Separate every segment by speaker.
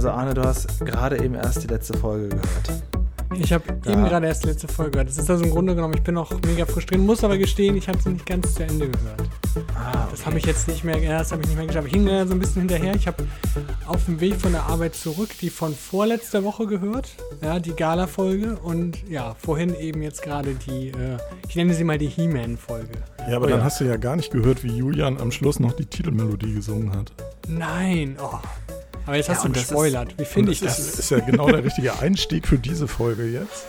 Speaker 1: Also Arne, du hast gerade eben erst die letzte Folge gehört.
Speaker 2: Ich habe ja. eben gerade erst die letzte Folge gehört. Das ist also im Grunde genommen, ich bin noch mega frustriert, muss aber gestehen, ich habe sie nicht ganz zu Ende gehört. Ah, okay. Das habe ich jetzt nicht mehr, das habe ich nicht mehr geschafft. Ich hing da so ein bisschen hinterher. Ich habe auf dem Weg von der Arbeit zurück die von vorletzter Woche gehört, ja, die Gala-Folge und ja, vorhin eben jetzt gerade die, äh, ich nenne sie mal die He-Man-Folge.
Speaker 3: Ja, aber oh, dann ja. hast du ja gar nicht gehört, wie Julian am Schluss noch die Titelmelodie gesungen hat.
Speaker 2: Nein, oh. Aber jetzt ja, hast du gespoilert. Wie finde ich das?
Speaker 3: Das ist ja genau der richtige Einstieg für diese Folge jetzt.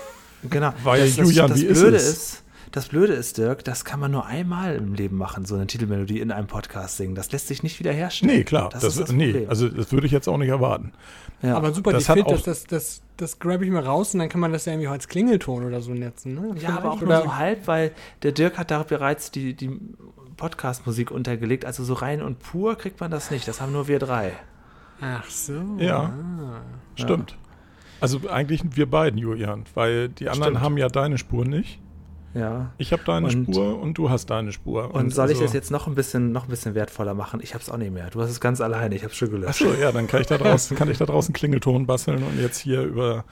Speaker 1: Genau.
Speaker 3: Weil das, Julian, das, das wie Blöde ist, ist,
Speaker 1: das Blöde ist, Dirk, das kann man nur einmal im Leben machen, so eine Titelmelodie in einem Podcast singen. Das lässt sich nicht wiederherstellen.
Speaker 3: Nee, klar. Das, das, das nee, also das würde ich jetzt auch nicht erwarten.
Speaker 2: Ja. Aber super, das, Fit, das, das, das, das grabe ich mir raus und dann kann man das ja irgendwie als Klingelton oder so netzen. Ne?
Speaker 1: Ja, aber auch nur so halb, weil der Dirk hat da bereits die, die Podcast-Musik untergelegt. Also so rein und pur kriegt man das nicht. Das haben nur wir drei.
Speaker 2: Ach so.
Speaker 3: Ja, ah. stimmt. Also eigentlich wir beiden, Julian, weil die anderen stimmt. haben ja deine Spur nicht.
Speaker 1: Ja.
Speaker 3: Ich habe deine und, Spur und du hast deine Spur.
Speaker 1: Und, und soll also, ich das jetzt noch ein bisschen, noch ein bisschen wertvoller machen? Ich habe es auch nicht mehr. Du hast es ganz alleine. Ich habe es schon gelöscht.
Speaker 3: Achso, ja, dann kann ich da draußen, kann ich da draußen Klingelton basteln und jetzt hier über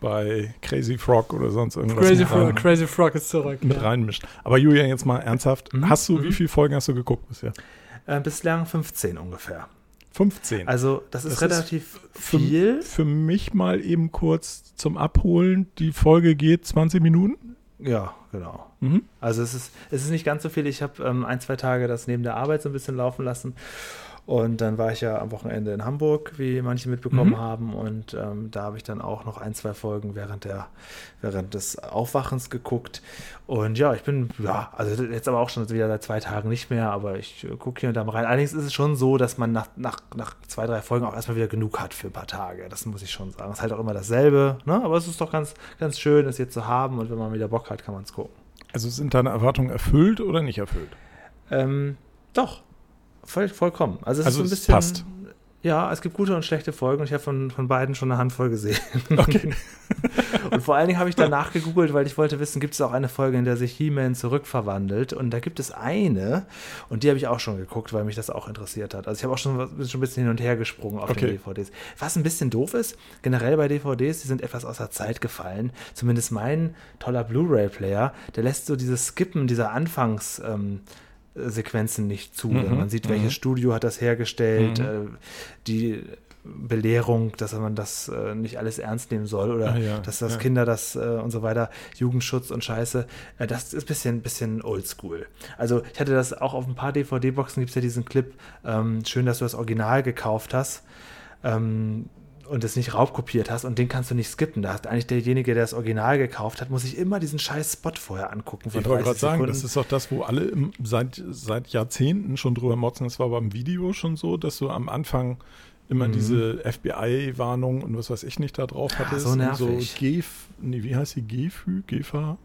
Speaker 3: bei Crazy Frog oder sonst irgendwas.
Speaker 2: Crazy, Frog, Crazy Frog ist zurück.
Speaker 3: Mit ja. reinmischt. Aber Julian, jetzt mal ernsthaft. Mhm. Hast du, mhm. wie viele Folgen hast du geguckt bisher?
Speaker 1: Äh, bislang 15 ungefähr.
Speaker 3: 15.
Speaker 1: Also das ist das relativ ist viel.
Speaker 3: Für, für, mich mal eben kurz zum Abholen. Die Folge geht 20 Minuten.
Speaker 1: Ja, genau. Mhm. Also es ist, es ist nicht ganz so viel. Ich habe ähm, ein, zwei Tage das neben der Arbeit so ein bisschen laufen lassen. Und dann war ich ja am Wochenende in Hamburg, wie manche mitbekommen mhm. haben. Und ähm, da habe ich dann auch noch ein, zwei Folgen während, der, während des Aufwachens geguckt. Und ja, ich bin, ja, also jetzt aber auch schon wieder seit zwei Tagen nicht mehr, aber ich äh, gucke hier und da mal rein. Allerdings ist es schon so, dass man nach, nach, nach zwei, drei Folgen auch erstmal wieder genug hat für ein paar Tage. Das muss ich schon sagen. Es ist halt auch immer dasselbe, ne? aber es ist doch ganz, ganz schön, es jetzt zu haben. Und wenn man wieder Bock hat, kann man es gucken.
Speaker 3: Also sind deine Erwartungen erfüllt oder nicht erfüllt?
Speaker 1: Ähm, doch, Voll, vollkommen. Also es
Speaker 3: also
Speaker 1: ist so ein bisschen.
Speaker 3: Passt.
Speaker 1: Ja, es gibt gute und schlechte Folgen und ich habe von, von beiden schon eine Handvoll gesehen.
Speaker 3: Okay.
Speaker 1: und vor allen Dingen habe ich danach gegoogelt, weil ich wollte wissen, gibt es auch eine Folge, in der sich He-Man zurückverwandelt? Und da gibt es eine und die habe ich auch schon geguckt, weil mich das auch interessiert hat. Also ich habe auch schon, schon ein bisschen hin und her gesprungen auf okay. den DVDs. Was ein bisschen doof ist, generell bei DVDs, die sind etwas außer Zeit gefallen. Zumindest mein toller Blu-ray-Player, der lässt so dieses Skippen dieser Anfangs- ähm, Sequenzen nicht zu. Mhm. Man sieht, welches mhm. Studio hat das hergestellt, mhm. äh, die Belehrung, dass man das äh, nicht alles ernst nehmen soll oder ah, ja, dass das ja. Kinder das äh, und so weiter, Jugendschutz und Scheiße, das ist ein bisschen, bisschen oldschool. Also ich hatte das auch auf ein paar DVD-Boxen, gibt es ja diesen Clip, ähm, schön, dass du das Original gekauft hast. Ähm, und es nicht raubkopiert hast und den kannst du nicht skippen. Da hat eigentlich derjenige, der das Original gekauft hat, muss sich immer diesen scheiß Spot vorher angucken.
Speaker 3: Ich wollte gerade sagen, das ist auch das, wo alle im, seit, seit Jahrzehnten schon drüber motzen. Das war beim Video schon so, dass du am Anfang immer mhm. diese FBI-Warnung und was weiß ich nicht da drauf hattest.
Speaker 1: Ja, so nervig.
Speaker 3: So Gef, nee, wie heißt die? Gefü? Gefa?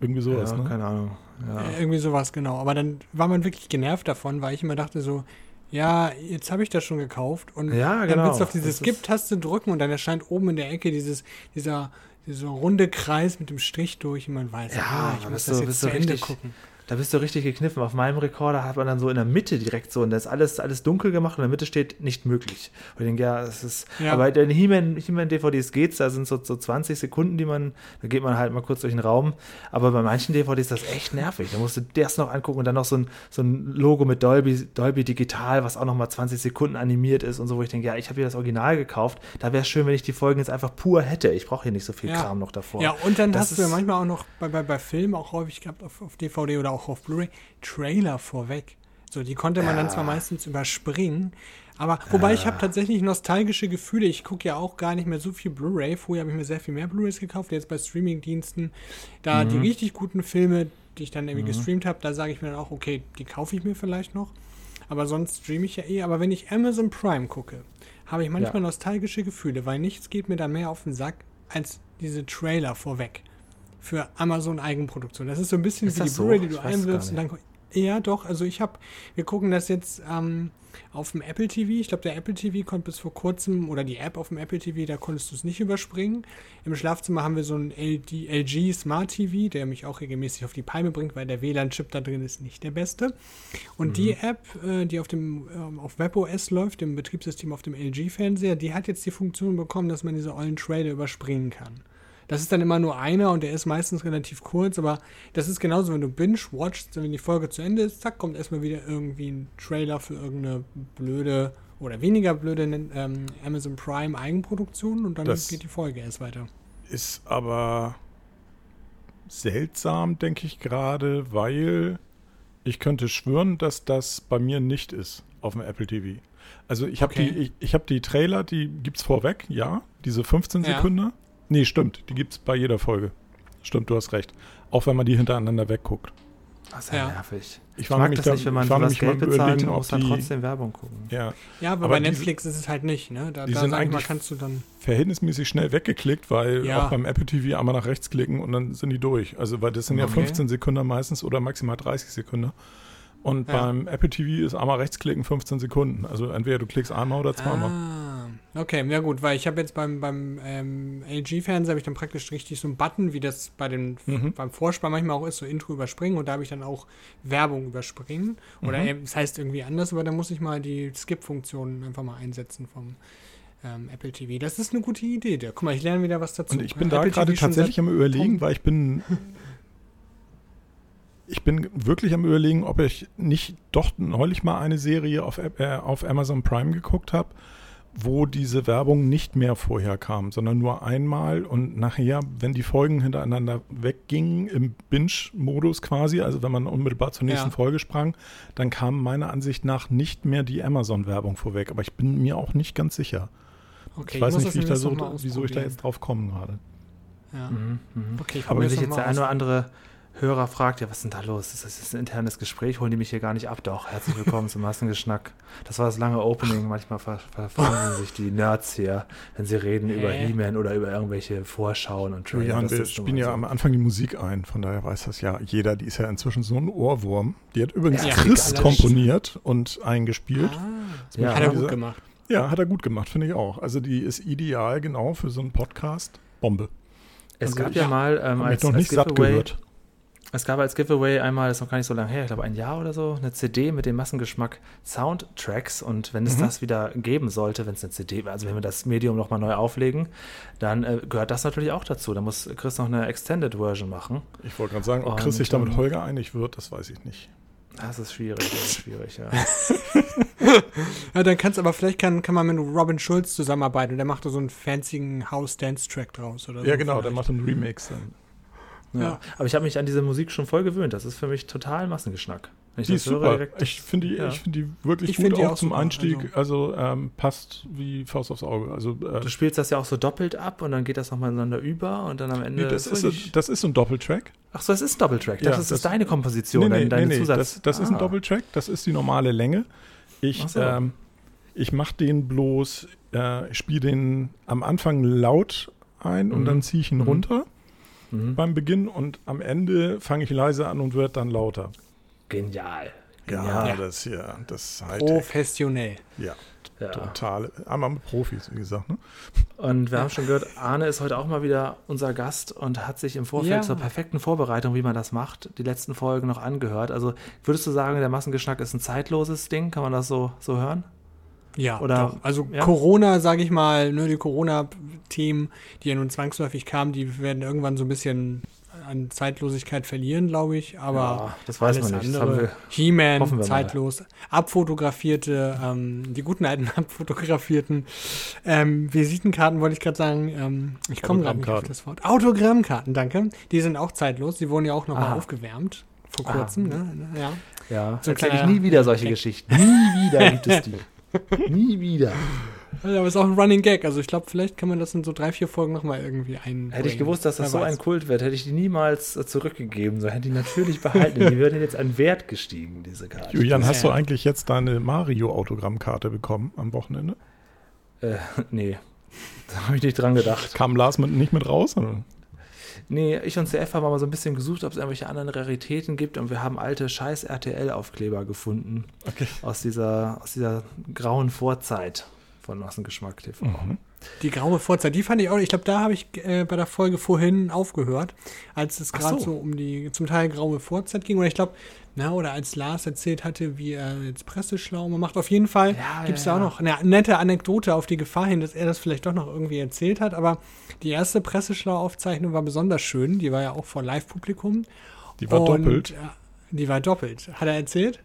Speaker 3: Irgendwie sowas,
Speaker 1: ja,
Speaker 3: ne?
Speaker 1: keine Ahnung.
Speaker 2: Ja. Irgendwie sowas, genau. Aber dann war man wirklich genervt davon, weil ich immer dachte so, ja, jetzt habe ich das schon gekauft und
Speaker 1: ja,
Speaker 2: genau. dann willst du auf diese Skip-Taste drücken und dann erscheint oben in der Ecke dieses, dieser, dieser runde Kreis mit dem Strich durch und man weiß,
Speaker 1: ja, ah, ich muss das jetzt zu Ende gucken da bist du richtig gekniffen. Auf meinem Rekorder hat man dann so in der Mitte direkt so, und da ist alles, alles dunkel gemacht und in der Mitte steht nicht möglich. Und ich denke, ja, es ist, ja. aber bei den He-Man-DVDs geht's, da sind so, so 20 Sekunden, die man, da geht man halt mal kurz durch den Raum. Aber bei manchen DVDs ist das echt nervig. Da musst du das noch angucken und dann noch so ein, so ein Logo mit Dolby, Dolby Digital, was auch noch mal 20 Sekunden animiert ist und so, wo ich denke, ja, ich habe hier das Original gekauft. Da wäre es schön, wenn ich die Folgen jetzt einfach pur hätte. Ich brauche hier nicht so viel ja. Kram noch davor.
Speaker 2: Ja, und dann das hast du ja manchmal auch noch bei, bei, bei Filmen auch häufig gehabt auf, auf DVD oder auch auch auf Blu-ray Trailer vorweg. So, die konnte man ja. dann zwar meistens überspringen, aber wobei ja. ich habe tatsächlich nostalgische Gefühle. Ich gucke ja auch gar nicht mehr so viel Blu-ray. Früher habe ich mir sehr viel mehr Blu-rays gekauft. Jetzt bei Streaming-Diensten, da mhm. die richtig guten Filme, die ich dann irgendwie mhm. gestreamt habe, da sage ich mir dann auch, okay, die kaufe ich mir vielleicht noch. Aber sonst streame ich ja eh. Aber wenn ich Amazon Prime gucke, habe ich manchmal ja. nostalgische Gefühle, weil nichts geht mir da mehr auf den Sack als diese Trailer vorweg für Amazon Eigenproduktion. Das ist so ein bisschen ist wie die Bluray, so? die du einwirfst und dann Ja, doch. Also ich habe, wir gucken das jetzt ähm, auf dem Apple TV. Ich glaube, der Apple TV konnte bis vor kurzem, oder die App auf dem Apple TV, da konntest du es nicht überspringen. Im Schlafzimmer haben wir so einen LG, LG Smart TV, der mich auch regelmäßig auf die Palme bringt, weil der WLAN-Chip da drin ist nicht der beste. Und mhm. die App, äh, die auf dem ähm, auf WebOS läuft, dem Betriebssystem auf dem LG-Fernseher, die hat jetzt die Funktion bekommen, dass man diese ollen Trailer überspringen kann. Das ist dann immer nur einer und der ist meistens relativ kurz, aber das ist genauso, wenn du binge-watchst, wenn die Folge zu Ende ist, zack, kommt erstmal wieder irgendwie ein Trailer für irgendeine blöde oder weniger blöde ähm, Amazon Prime Eigenproduktion und dann das geht die Folge erst weiter.
Speaker 3: Ist aber seltsam, denke ich gerade, weil ich könnte schwören, dass das bei mir nicht ist auf dem Apple TV. Also ich habe okay. die, ich, ich habe die Trailer, die gibt es vorweg, ja, diese 15 ja. Sekunden. Nee, stimmt. Die gibt es bei jeder Folge. Stimmt, du hast recht. Auch wenn man die hintereinander wegguckt.
Speaker 1: Das ist ja, ja. nervig.
Speaker 3: Ich, ich mag das
Speaker 1: nicht, wenn man für das Geld bezahlt und muss dann trotzdem Werbung gucken.
Speaker 2: Ja, ja aber, aber bei Netflix diese, ist es halt nicht. Ne?
Speaker 3: Da, die da sind eigentlich kannst du dann verhältnismäßig schnell weggeklickt, weil ja. auch beim Apple TV einmal nach rechts klicken und dann sind die durch. Also weil das sind okay. ja 15 Sekunden meistens oder maximal 30 Sekunden. Und ja. beim Apple TV ist einmal rechtsklicken 15 Sekunden. Also entweder du klickst einmal oder zweimal.
Speaker 2: Ah, okay, ja gut, weil ich habe jetzt beim, beim ähm, LG-Fernseher habe ich dann praktisch richtig so einen Button, wie das bei den mhm. beim Vorspann manchmal auch ist, so Intro überspringen und da habe ich dann auch Werbung überspringen. Oder mhm. das heißt irgendwie anders, aber da muss ich mal die Skip-Funktion einfach mal einsetzen vom ähm, Apple TV. Das ist eine gute Idee. Der. Guck mal, ich lerne wieder was dazu.
Speaker 3: Und ich bin ja, da gerade tatsächlich am überlegen, weil ich bin ich bin wirklich am überlegen, ob ich nicht doch neulich mal eine Serie auf, äh, auf Amazon Prime geguckt habe, wo diese Werbung nicht mehr vorher kam, sondern nur einmal und nachher, wenn die Folgen hintereinander weggingen, im Binge-Modus quasi, also wenn man unmittelbar zur nächsten ja. Folge sprang, dann kam meiner Ansicht nach nicht mehr die Amazon-Werbung vorweg. Aber ich bin mir auch nicht ganz sicher. Okay, ich weiß ich nicht, wie ich da so, wieso ich da jetzt drauf komme gerade.
Speaker 1: Ja. Mhm, mh. Okay, Aber wenn sich jetzt der eine oder andere Hörer fragt, ja, was ist denn da los? Ist das ein internes Gespräch? Holen die mich hier gar nicht ab? Doch, herzlich willkommen zum Massengeschnack. Das war das lange Opening. Manchmal ver verfangen sich die Nerds hier, wenn sie reden über He-Man oder über irgendwelche Vorschauen und
Speaker 3: Trailer. Ja, wir spielen ja so. am Anfang die Musik ein, von daher weiß das ja jeder. Die ist ja inzwischen so ein Ohrwurm. Die hat übrigens ja, Chris komponiert und eingespielt.
Speaker 2: Ah, ja, hat er gut gemacht.
Speaker 3: Ja, hat er gut gemacht, finde ich auch. Also die ist ideal genau für so einen Podcast. Bombe.
Speaker 1: Es also gab ja mal ähm,
Speaker 3: als, noch nicht als satt gehört.
Speaker 1: Es gab als Giveaway einmal, das ist noch gar nicht so lange her, ich glaube ein Jahr oder so, eine CD mit dem Massengeschmack Soundtracks. Und wenn es mhm. das wieder geben sollte, wenn es eine CD, also wenn wir das Medium nochmal neu auflegen, dann äh, gehört das natürlich auch dazu. Da muss Chris noch eine Extended Version machen.
Speaker 3: Ich wollte gerade sagen, ob Chris sich damit ähm, Holger einig wird, das weiß ich nicht.
Speaker 1: Das ist schwierig, das ist schwierig, ja.
Speaker 2: ja, dann kannst aber vielleicht kann, kann man mit Robin Schulz zusammenarbeiten und der macht da so einen fancy House-Dance-Track draus oder
Speaker 3: Ja, so genau, der macht einen Remix dann.
Speaker 1: Ja. ja. Aber ich habe mich an diese Musik schon voll gewöhnt. Das ist für mich total Massengeschmack.
Speaker 3: Wenn ich die ist super. Direkt, ich finde die, ja. find die wirklich ich gut die auch, auch zum super. Einstieg. Also, also ähm, passt wie Faust aufs Auge. Also,
Speaker 1: äh, du spielst das ja auch so doppelt ab und dann geht das nochmal ineinander über und dann am Ende.
Speaker 3: Nee, das, ist, ein, das ist ein Doppeltrack.
Speaker 1: Ach so, das ist ein Doppeltrack. Ja, das, ist deine Komposition, nee, nee, deine nee,
Speaker 3: Zusatz. Das, das ah. ist ein ah. Doppeltrack. Das ist die normale Länge. Ich, so. ähm, ich mache den bloß, äh, spiele den am Anfang laut ein mhm. und dann ziehe ich ihn mhm. runter mhm. beim Beginn und am Ende fange ich leise an und wird dann lauter.
Speaker 1: Genial.
Speaker 3: Genial. Ja, das hier, das
Speaker 2: Hightech. Professionell.
Speaker 3: Ja. Ja. Total. Einmal mit Profis, wie gesagt. Ne?
Speaker 1: Und wir haben schon gehört, Arne ist heute auch mal wieder unser Gast und hat sich im Vorfeld ja. zur perfekten Vorbereitung, wie man das macht, die letzten Folgen noch angehört. Also würdest du sagen, der Massengeschnack ist ein zeitloses Ding? Kann man das so, so hören?
Speaker 2: Ja, Oder, doch. also ja? Corona, sage ich mal, ne, die Corona-Themen, die ja nun zwangsläufig kamen, die werden irgendwann so ein bisschen an Zeitlosigkeit verlieren, glaube ich. Aber ja,
Speaker 1: das weiß alles man nicht.
Speaker 2: andere, He-Man, zeitlos, mal. abfotografierte, ähm, die guten alten abfotografierten ähm, Visitenkarten, wollte ich gerade sagen. Ähm, ich komme gerade nicht auf das Wort. Autogrammkarten, danke. Die sind auch zeitlos. Die wurden ja auch nochmal aufgewärmt vor kurzem. Ne?
Speaker 1: Ja, ja. So erzähle ich nie wieder solche. Geschichten. Nie wieder gibt es die. Nie wieder.
Speaker 2: Ja, aber es ist auch ein Running Gag. Also ich glaube, vielleicht kann man das in so drei, vier Folgen nochmal irgendwie ein.
Speaker 1: Hätte ich gewusst, dass das so ein Kult wird, hätte ich die niemals äh, zurückgegeben. So hätte die natürlich behalten. die würde jetzt an Wert gestiegen, diese Karte.
Speaker 3: Julian, hast du eigentlich jetzt deine Mario-Autogrammkarte bekommen am Wochenende?
Speaker 1: Äh, nee. Da habe ich nicht dran gedacht.
Speaker 3: Kam Lars mit, nicht mit raus? Oder?
Speaker 1: Nee, ich und CF haben aber so ein bisschen gesucht, ob es irgendwelche anderen Raritäten gibt und wir haben alte scheiß RTL-Aufkleber gefunden.
Speaker 3: Okay.
Speaker 1: Aus dieser, aus dieser grauen Vorzeit von Massengeschmack TV.
Speaker 3: Mhm.
Speaker 2: Die graue Vorzeit, die fand ich auch, ich glaube, da habe ich äh, bei der Folge vorhin aufgehört, als es gerade
Speaker 1: so.
Speaker 2: so. um die zum Teil graue Vorzeit ging. Oder ich glaube, na, oder als Lars erzählt hatte, wie er jetzt Presseschlau macht. Auf jeden Fall
Speaker 1: Ja,
Speaker 2: gibt es
Speaker 1: ja,
Speaker 2: da auch
Speaker 1: ja.
Speaker 2: noch eine nette Anekdote auf die Gefahr hin, dass er das vielleicht doch noch irgendwie erzählt hat. Aber die erste Presseschlau-Aufzeichnung war besonders schön. Die war ja auch vor Live-Publikum.
Speaker 3: Die war
Speaker 2: Und,
Speaker 3: doppelt.
Speaker 2: äh, Die war doppelt. Hat er erzählt?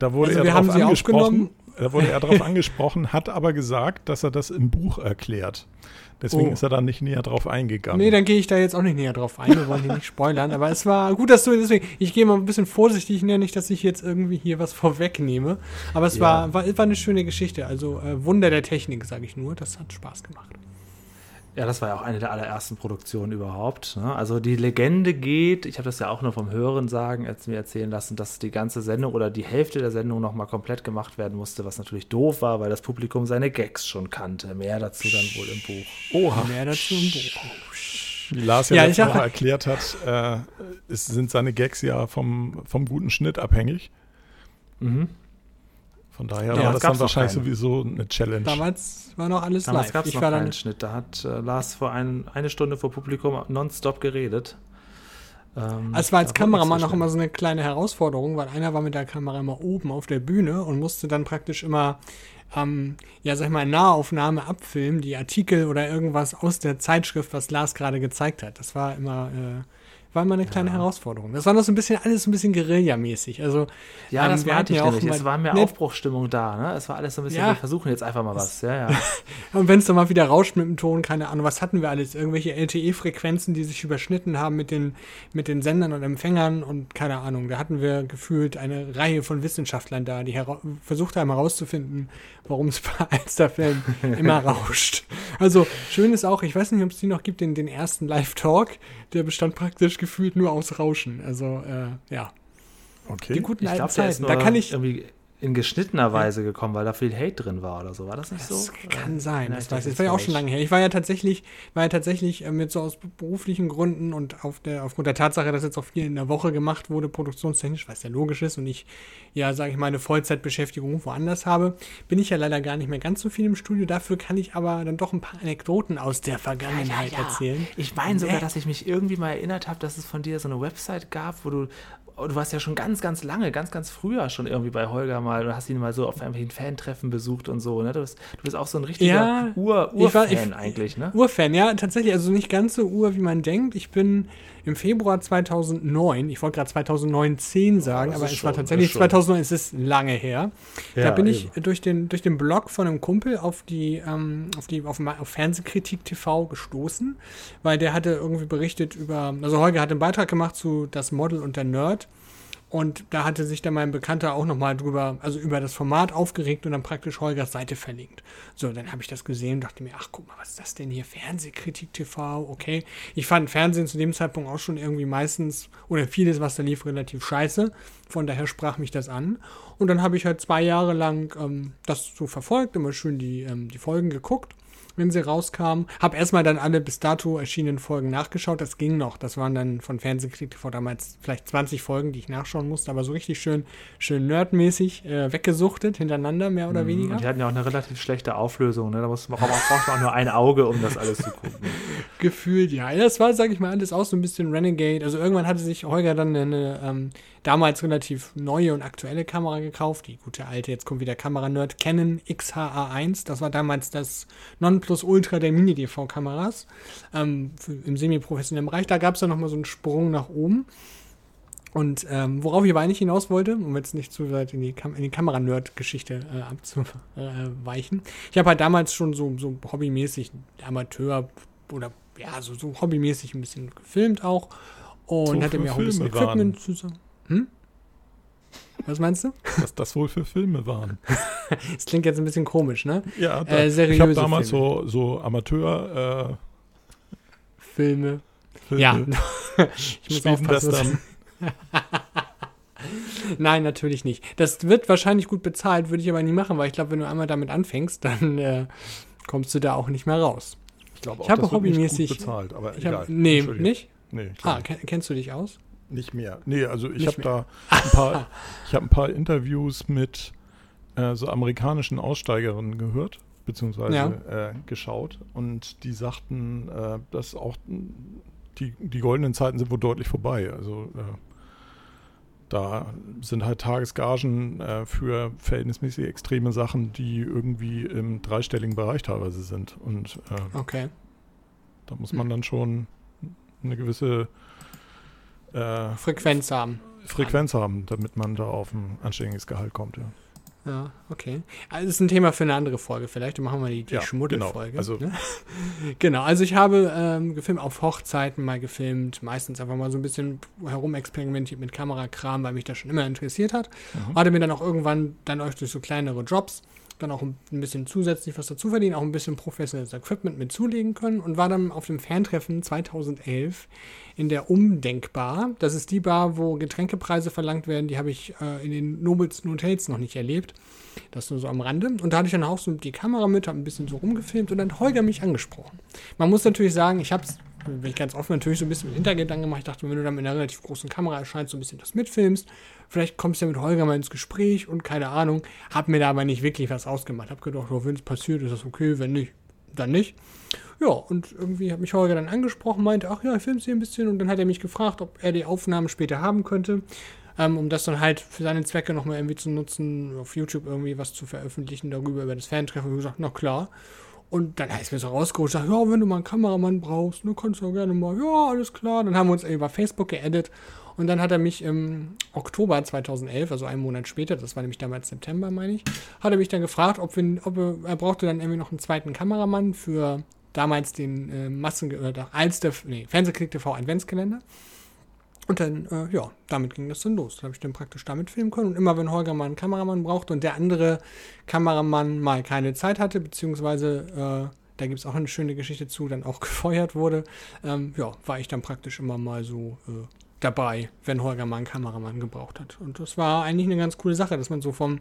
Speaker 3: Da wurde
Speaker 2: also
Speaker 3: er
Speaker 2: wir haben sie
Speaker 3: angesprochen.
Speaker 2: aufgenommen.
Speaker 3: Da wurde er darauf angesprochen, hat aber gesagt, dass er das im Buch erklärt. Deswegen
Speaker 2: Oh.
Speaker 3: ist er da nicht näher drauf eingegangen.
Speaker 2: Nee, dann gehe ich da jetzt auch nicht näher drauf ein. Wir wollen hier nicht spoilern. Aber es war gut, dass du deswegen. Ich gehe mal ein bisschen vorsichtig, ne, nicht, dass ich jetzt irgendwie hier was vorwegnehme. Aber es
Speaker 1: Ja.
Speaker 2: war, war, war eine schöne Geschichte. Also äh, Wunder der Technik, sage ich nur. Das hat Spaß gemacht.
Speaker 1: Ja, das war ja auch eine der allerersten Produktionen überhaupt. Ne? Also die Legende geht, ich habe das ja auch nur vom Hören sagen, als mir erzählen lassen, dass die ganze Sendung oder die Hälfte der Sendung nochmal komplett gemacht werden musste, was natürlich doof war, weil das Publikum seine Gags schon kannte. Mehr dazu dann wohl im Buch.
Speaker 3: Oha.
Speaker 2: Mehr dazu im Buch.
Speaker 3: Wie Lars ja,
Speaker 2: Ja,
Speaker 3: letzte Woche erklärt hat, äh, es sind seine Gags ja vom, vom guten Schnitt abhängig.
Speaker 1: Mhm.
Speaker 3: Von daher
Speaker 2: Ja,
Speaker 3: war
Speaker 1: das
Speaker 3: dann
Speaker 1: noch
Speaker 3: wahrscheinlich sowieso eine Challenge.
Speaker 2: Damals war noch alles
Speaker 1: Damals
Speaker 2: live.
Speaker 1: gab es
Speaker 2: Ich
Speaker 1: noch
Speaker 2: war
Speaker 1: keinen. Schnitt. Da hat äh, Lars vor ein, eine Stunde vor Publikum nonstop geredet. Ähm,
Speaker 2: Es war als Kameramann
Speaker 1: nichts
Speaker 2: auch immer so eine kleine Herausforderung, weil einer war mit der Kamera immer oben auf der Bühne und musste dann praktisch immer, ähm, ja, sag ich mal, Nahaufnahme abfilmen, die Artikel oder irgendwas aus der Zeitschrift, was Lars gerade gezeigt hat. Das war immer, äh, war immer eine kleine Herausforderung. Das war noch so ein bisschen, alles so ein bisschen Guerilla-mäßig. Also,
Speaker 1: Ja,
Speaker 2: ähm,
Speaker 1: das
Speaker 2: wir hatten
Speaker 1: ich
Speaker 2: ja auch
Speaker 1: nämlich. Es
Speaker 2: mal-
Speaker 1: war mehr
Speaker 2: Ne-
Speaker 1: Aufbruchsstimmung da. Ne? Es war alles so ein bisschen,
Speaker 2: Ja.
Speaker 1: wir versuchen jetzt einfach mal was. Ja, ja.
Speaker 2: Und wenn es dann mal wieder rauscht mit dem Ton, keine Ahnung, was hatten wir alles? Irgendwelche LTE-Frequenzen, die sich überschnitten haben mit den, mit den Sendern und Empfängern und keine Ahnung. Da hatten wir gefühlt eine Reihe von Wissenschaftlern da, die versucht haben herauszufinden, warum es bei Alsterfällen immer rauscht. Also schön ist auch, ich weiß nicht, ob es die noch gibt, den, den ersten Live-Talk, der bestand praktisch gefühlt nur aus Rauschen. Also äh, ja,
Speaker 3: okay.
Speaker 2: die guten
Speaker 1: Ich
Speaker 2: alten
Speaker 1: ist
Speaker 2: Zeiten. Da kann ich,
Speaker 1: irgendwie in geschnittener Weise gekommen, weil da viel Hate drin war oder so. War das nicht
Speaker 2: Das
Speaker 1: so?
Speaker 2: kann
Speaker 1: Äh,
Speaker 2: sein.
Speaker 1: ja,
Speaker 2: Das,
Speaker 1: ich
Speaker 2: weiß,
Speaker 1: denke,
Speaker 2: das war ja auch schon lange her. Ich war ja tatsächlich, war ja tatsächlich äh, mit so aus beruflichen Gründen und auf der, aufgrund der Tatsache, dass jetzt auch viel in der Woche gemacht wurde, produktionstechnisch, was ja logisch ist und ich ja, sage ich mal, eine Vollzeitbeschäftigung woanders habe, bin ich ja leider gar nicht mehr ganz so viel im Studio. Dafür kann ich aber dann doch ein paar Anekdoten aus der Vergangenheit erzählen.
Speaker 1: Ich meine sogar,
Speaker 2: Nee.
Speaker 1: dass ich mich irgendwie mal erinnert habe, dass es von dir so eine Website gab, wo du, du warst ja schon ganz, ganz lange, ganz, ganz früher schon irgendwie bei Holger mal und hast ihn mal so auf irgendwelchen Fantreffen besucht und so. Ne? Du, bist, du bist auch so ein richtiger
Speaker 2: Ja,
Speaker 1: Ur,
Speaker 2: ich war-
Speaker 1: Urfan
Speaker 2: ich-
Speaker 1: eigentlich, ne?
Speaker 2: Urfan, ja, tatsächlich, also nicht ganz so ur, wie man denkt. Ich bin im Februar 2009, ich wollte gerade 2019 sagen,
Speaker 1: das
Speaker 2: aber es
Speaker 1: schon-
Speaker 2: war tatsächlich
Speaker 1: ist schon-
Speaker 2: 2009, es ist lange her. da
Speaker 1: Ja,
Speaker 2: bin ich
Speaker 1: eben.
Speaker 2: durch den, durch den Blog von einem Kumpel auf die, ähm, auf die, auf, auf Fernsehkritik TV gestoßen, weil der hatte irgendwie berichtet über, also Holger hat einen Beitrag gemacht zu Das Model und der Nerd. Und da hatte sich dann mein Bekannter auch nochmal drüber, also über das Format aufgeregt und dann praktisch Holgers Seite verlinkt. So, dann habe ich das gesehen und dachte mir, ach guck mal, was ist das denn hier? Fernsehkritik TV, okay. Ich fand Fernsehen zu dem Zeitpunkt auch schon irgendwie meistens, oder vieles, was da lief, relativ scheiße. Von daher sprach mich das an. Und dann habe ich halt zwei Jahre lang ähm, das so verfolgt, immer schön die, ähm, die Folgen geguckt wenn sie rauskamen. Hab erstmal dann alle bis dato erschienenen Folgen nachgeschaut. Das ging noch. Das waren dann von Fernsehkritik TV damals vielleicht 20 Folgen, die ich nachschauen musste, aber so richtig schön, schön nerdmäßig äh, weggesuchtet hintereinander, mehr oder weniger.
Speaker 1: Mhm. Und die hatten ja auch eine relativ schlechte Auflösung. Ne? Da muss, man braucht man auch nur ein Auge, um das alles zu gucken.
Speaker 2: Gefühlt, ja. Das war, sag ich mal, alles auch so ein bisschen Renegade. Also irgendwann hatte sich Holger dann eine ähm, damals relativ neue und aktuelle Kamera gekauft. Die gute alte, jetzt kommt wieder Kamera-Nerd, Canon XHA1. Das war damals das Nonplusultra der Mini-DV-Kameras ähm, im semi-professionellen Bereich. Da gab es dann nochmal so einen Sprung nach oben. Und ähm, worauf ich aber eigentlich hinaus wollte, um jetzt nicht zu weit in die, Kam in die Kamera-Nerd-Geschichte äh, abzuweichen. ich habe halt damals schon so, so hobbymäßig Amateur oder ja, so, so hobbymäßig ein bisschen gefilmt auch. Und
Speaker 3: So
Speaker 2: hatte mir auch ein bisschen
Speaker 3: Filme waren.
Speaker 2: Equipment zusammen. Hm? Was meinst du?
Speaker 3: Was das wohl für Filme waren.
Speaker 2: Das klingt jetzt ein bisschen komisch, ne?
Speaker 3: Ja, da,
Speaker 2: Äh,
Speaker 3: ich habe damals
Speaker 2: Filme.
Speaker 3: so, so Amateur
Speaker 2: Filme.
Speaker 3: äh, Filme,
Speaker 2: Ja. ich muss aufpassen. Nein, natürlich nicht. Das wird wahrscheinlich gut bezahlt, würde ich aber nie machen, weil ich glaube, wenn du einmal damit anfängst, dann äh, kommst du da auch nicht mehr raus.
Speaker 3: Ich glaube
Speaker 2: Ich habe
Speaker 3: das wird nicht
Speaker 2: hobbymäßig-
Speaker 3: gut bezahlt, aber
Speaker 2: Ich
Speaker 3: egal.
Speaker 2: hab, nee, nicht?
Speaker 3: Nee,
Speaker 2: ah, kennst du dich aus?
Speaker 3: Nicht mehr. Nee, also ich habe da ein paar, ich habe ein paar Interviews mit äh, so amerikanischen Aussteigerinnen gehört, beziehungsweise ja. äh, geschaut und die sagten, äh, dass auch die, die goldenen Zeiten sind wohl deutlich vorbei. Also äh, da sind halt Tagesgagen äh, für verhältnismäßig extreme Sachen, die irgendwie im dreistelligen Bereich teilweise sind. Und
Speaker 2: äh, okay.
Speaker 3: da muss man dann schon eine gewisse
Speaker 2: Frequenz haben.
Speaker 3: Frequenz haben, damit man da auf ein anständiges Gehalt kommt, ja.
Speaker 2: Ja, okay. Also das ist ein Thema für eine andere Folge. Vielleicht machen wir die, die ja, Schmuddelfolge.
Speaker 3: Genau. Also,
Speaker 2: ne? genau, also ich habe ähm, gefilmt, auf Hochzeiten mal gefilmt, meistens einfach mal so ein bisschen herumexperimentiert mit Kamerakram, weil mich das schon immer interessiert hat. Mhm. Hatte mir dann auch irgendwann dann euch durch so kleinere Jobs dann auch ein bisschen zusätzlich was dazu verdienen, auch ein bisschen professionelles Equipment mit zulegen können und war dann auf dem Fantreffen 2011 in der Umdenkbar. Das ist die Bar, wo Getränkepreise verlangt werden. Die habe ich äh, in den nobelsten Hotels noch nicht erlebt. Das nur so am Rande. Und da hatte ich dann auch so die Kamera mit, habe ein bisschen so rumgefilmt und dann Holger mich angesprochen. Man muss natürlich sagen, ich habe es, wenn ich ganz offen natürlich so ein bisschen mit Hintergedanken gemacht. Ich dachte, wenn du dann mit einer relativ großen Kamera erscheinst, so ein bisschen das mitfilmst, vielleicht kommst du ja mit Holger mal ins Gespräch und keine Ahnung. Hab mir da aber nicht wirklich was ausgemacht. Hab gedacht, oh, wenn es passiert, ist das okay, wenn nicht, dann nicht. Ja, und irgendwie hat mich Holger dann angesprochen, meinte, ach ja, ich filmst hier ein bisschen. Und dann hat er mich gefragt, ob er die Aufnahmen später haben könnte, ähm, um das dann halt für seine Zwecke nochmal irgendwie zu nutzen, auf YouTube irgendwie was zu veröffentlichen darüber, über das Fantreffen. Und ich gesagt, na klar. Und dann ist mir so rausgeholt, sag, ja, wenn du mal einen Kameramann brauchst, dann kannst du gerne mal, ja, alles klar. Dann haben wir uns über Facebook geedit und dann hat er mich im Oktober 2011, also einen Monat später, das war nämlich damals September, meine ich, hat er mich dann gefragt, ob, wir, ob er, er brauchte dann irgendwie noch einen zweiten Kameramann für damals den äh, Massen oder als der nee, Fernsehklick TV Adventskalender. Und dann, äh, ja, damit ging das dann los. Da habe ich dann praktisch damit filmen können. Und immer wenn Holger mal einen Kameramann brauchte und der andere Kameramann mal keine Zeit hatte, beziehungsweise äh, da gibt es auch eine schöne Geschichte zu, dann auch gefeuert wurde, ähm, ja, war ich dann praktisch immer mal so äh, dabei, wenn Holger mal einen Kameramann gebraucht hat. Und das war eigentlich eine ganz coole Sache, dass man so vom,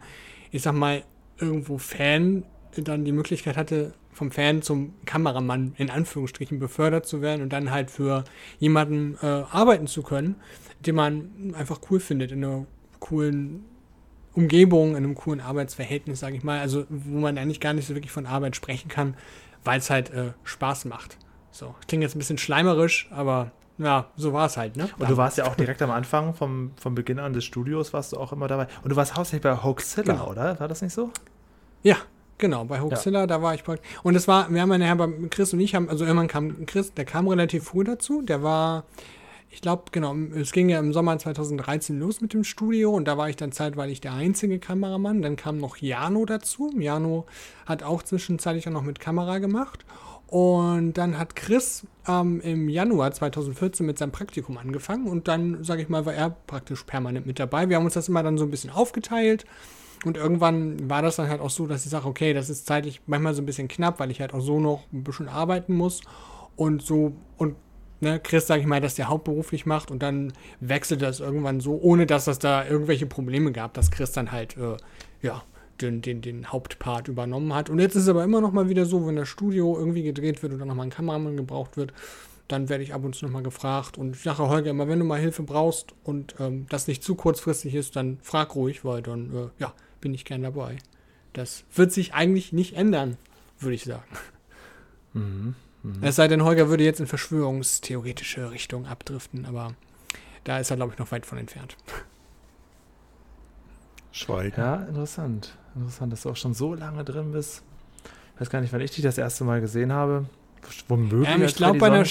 Speaker 2: ich sag mal, irgendwo Fan dann die Möglichkeit hatte, vom Fan zum Kameramann in Anführungsstrichen befördert zu werden und dann halt für jemanden äh, arbeiten zu können, den man einfach cool findet, in einer coolen Umgebung, in einem coolen Arbeitsverhältnis, sage ich mal, also wo man eigentlich gar nicht so wirklich von Arbeit sprechen kann, weil es halt äh, Spaß macht. So, klingt jetzt ein bisschen schleimerisch, aber ja, so war es halt, ne?
Speaker 1: Und du warst ja auch direkt am Anfang, vom, vom Beginn an des Studios, warst du auch immer dabei. Und du warst hauptsächlich bei Hoaxilla, genau. oder? War das nicht so?
Speaker 2: Ja, genau, bei Hoaxilla, ja. da war ich praktisch. Und es war, wir haben ja nachher bei Chris und ich haben, also irgendwann kam Chris, der kam relativ früh dazu, der war, ich glaube, genau, es ging ja im Sommer 2013 los mit dem Studio und da war ich dann zeitweilig der einzige Kameramann. Dann kam noch Jano dazu. Jano hat auch zwischenzeitlich auch noch mit Kamera gemacht. Und dann hat Chris ähm, im Januar 2014 mit seinem Praktikum angefangen und dann, sage ich mal, war er praktisch permanent mit dabei. Wir haben uns das immer dann so ein bisschen aufgeteilt und irgendwann war das dann halt auch so, dass ich sage, okay, das ist zeitlich manchmal so ein bisschen knapp, weil ich halt auch so noch ein bisschen arbeiten muss und so und ne, Chris, sage ich mal, dass der hauptberuflich macht und dann wechselt das irgendwann so, ohne dass das da irgendwelche Probleme gab, dass Chris dann halt, äh, ja, den, den, den Hauptpart übernommen hat. Und jetzt ist es aber immer noch mal wieder so, wenn das Studio irgendwie gedreht wird oder nochmal ein Kameramann gebraucht wird, dann werde ich ab und zu nochmal gefragt. Und ich sage Holger immer, wenn du mal Hilfe brauchst und ähm, das nicht zu kurzfristig ist, dann frag ruhig, weil dann, äh, ja, bin ich gern dabei. Das wird sich eigentlich nicht ändern, würde ich sagen. Mhm, mh. Es sei denn, Holger würde jetzt in verschwörungstheoretische Richtung abdriften, aber da ist er, glaube ich, noch weit von entfernt.
Speaker 1: Schweigen. Ja, interessant. Interessant, dass du auch schon so lange drin bist. Ich weiß gar nicht, wann ich dich das erste Mal gesehen habe. Womöglich
Speaker 2: ähm, ich glaube bei einer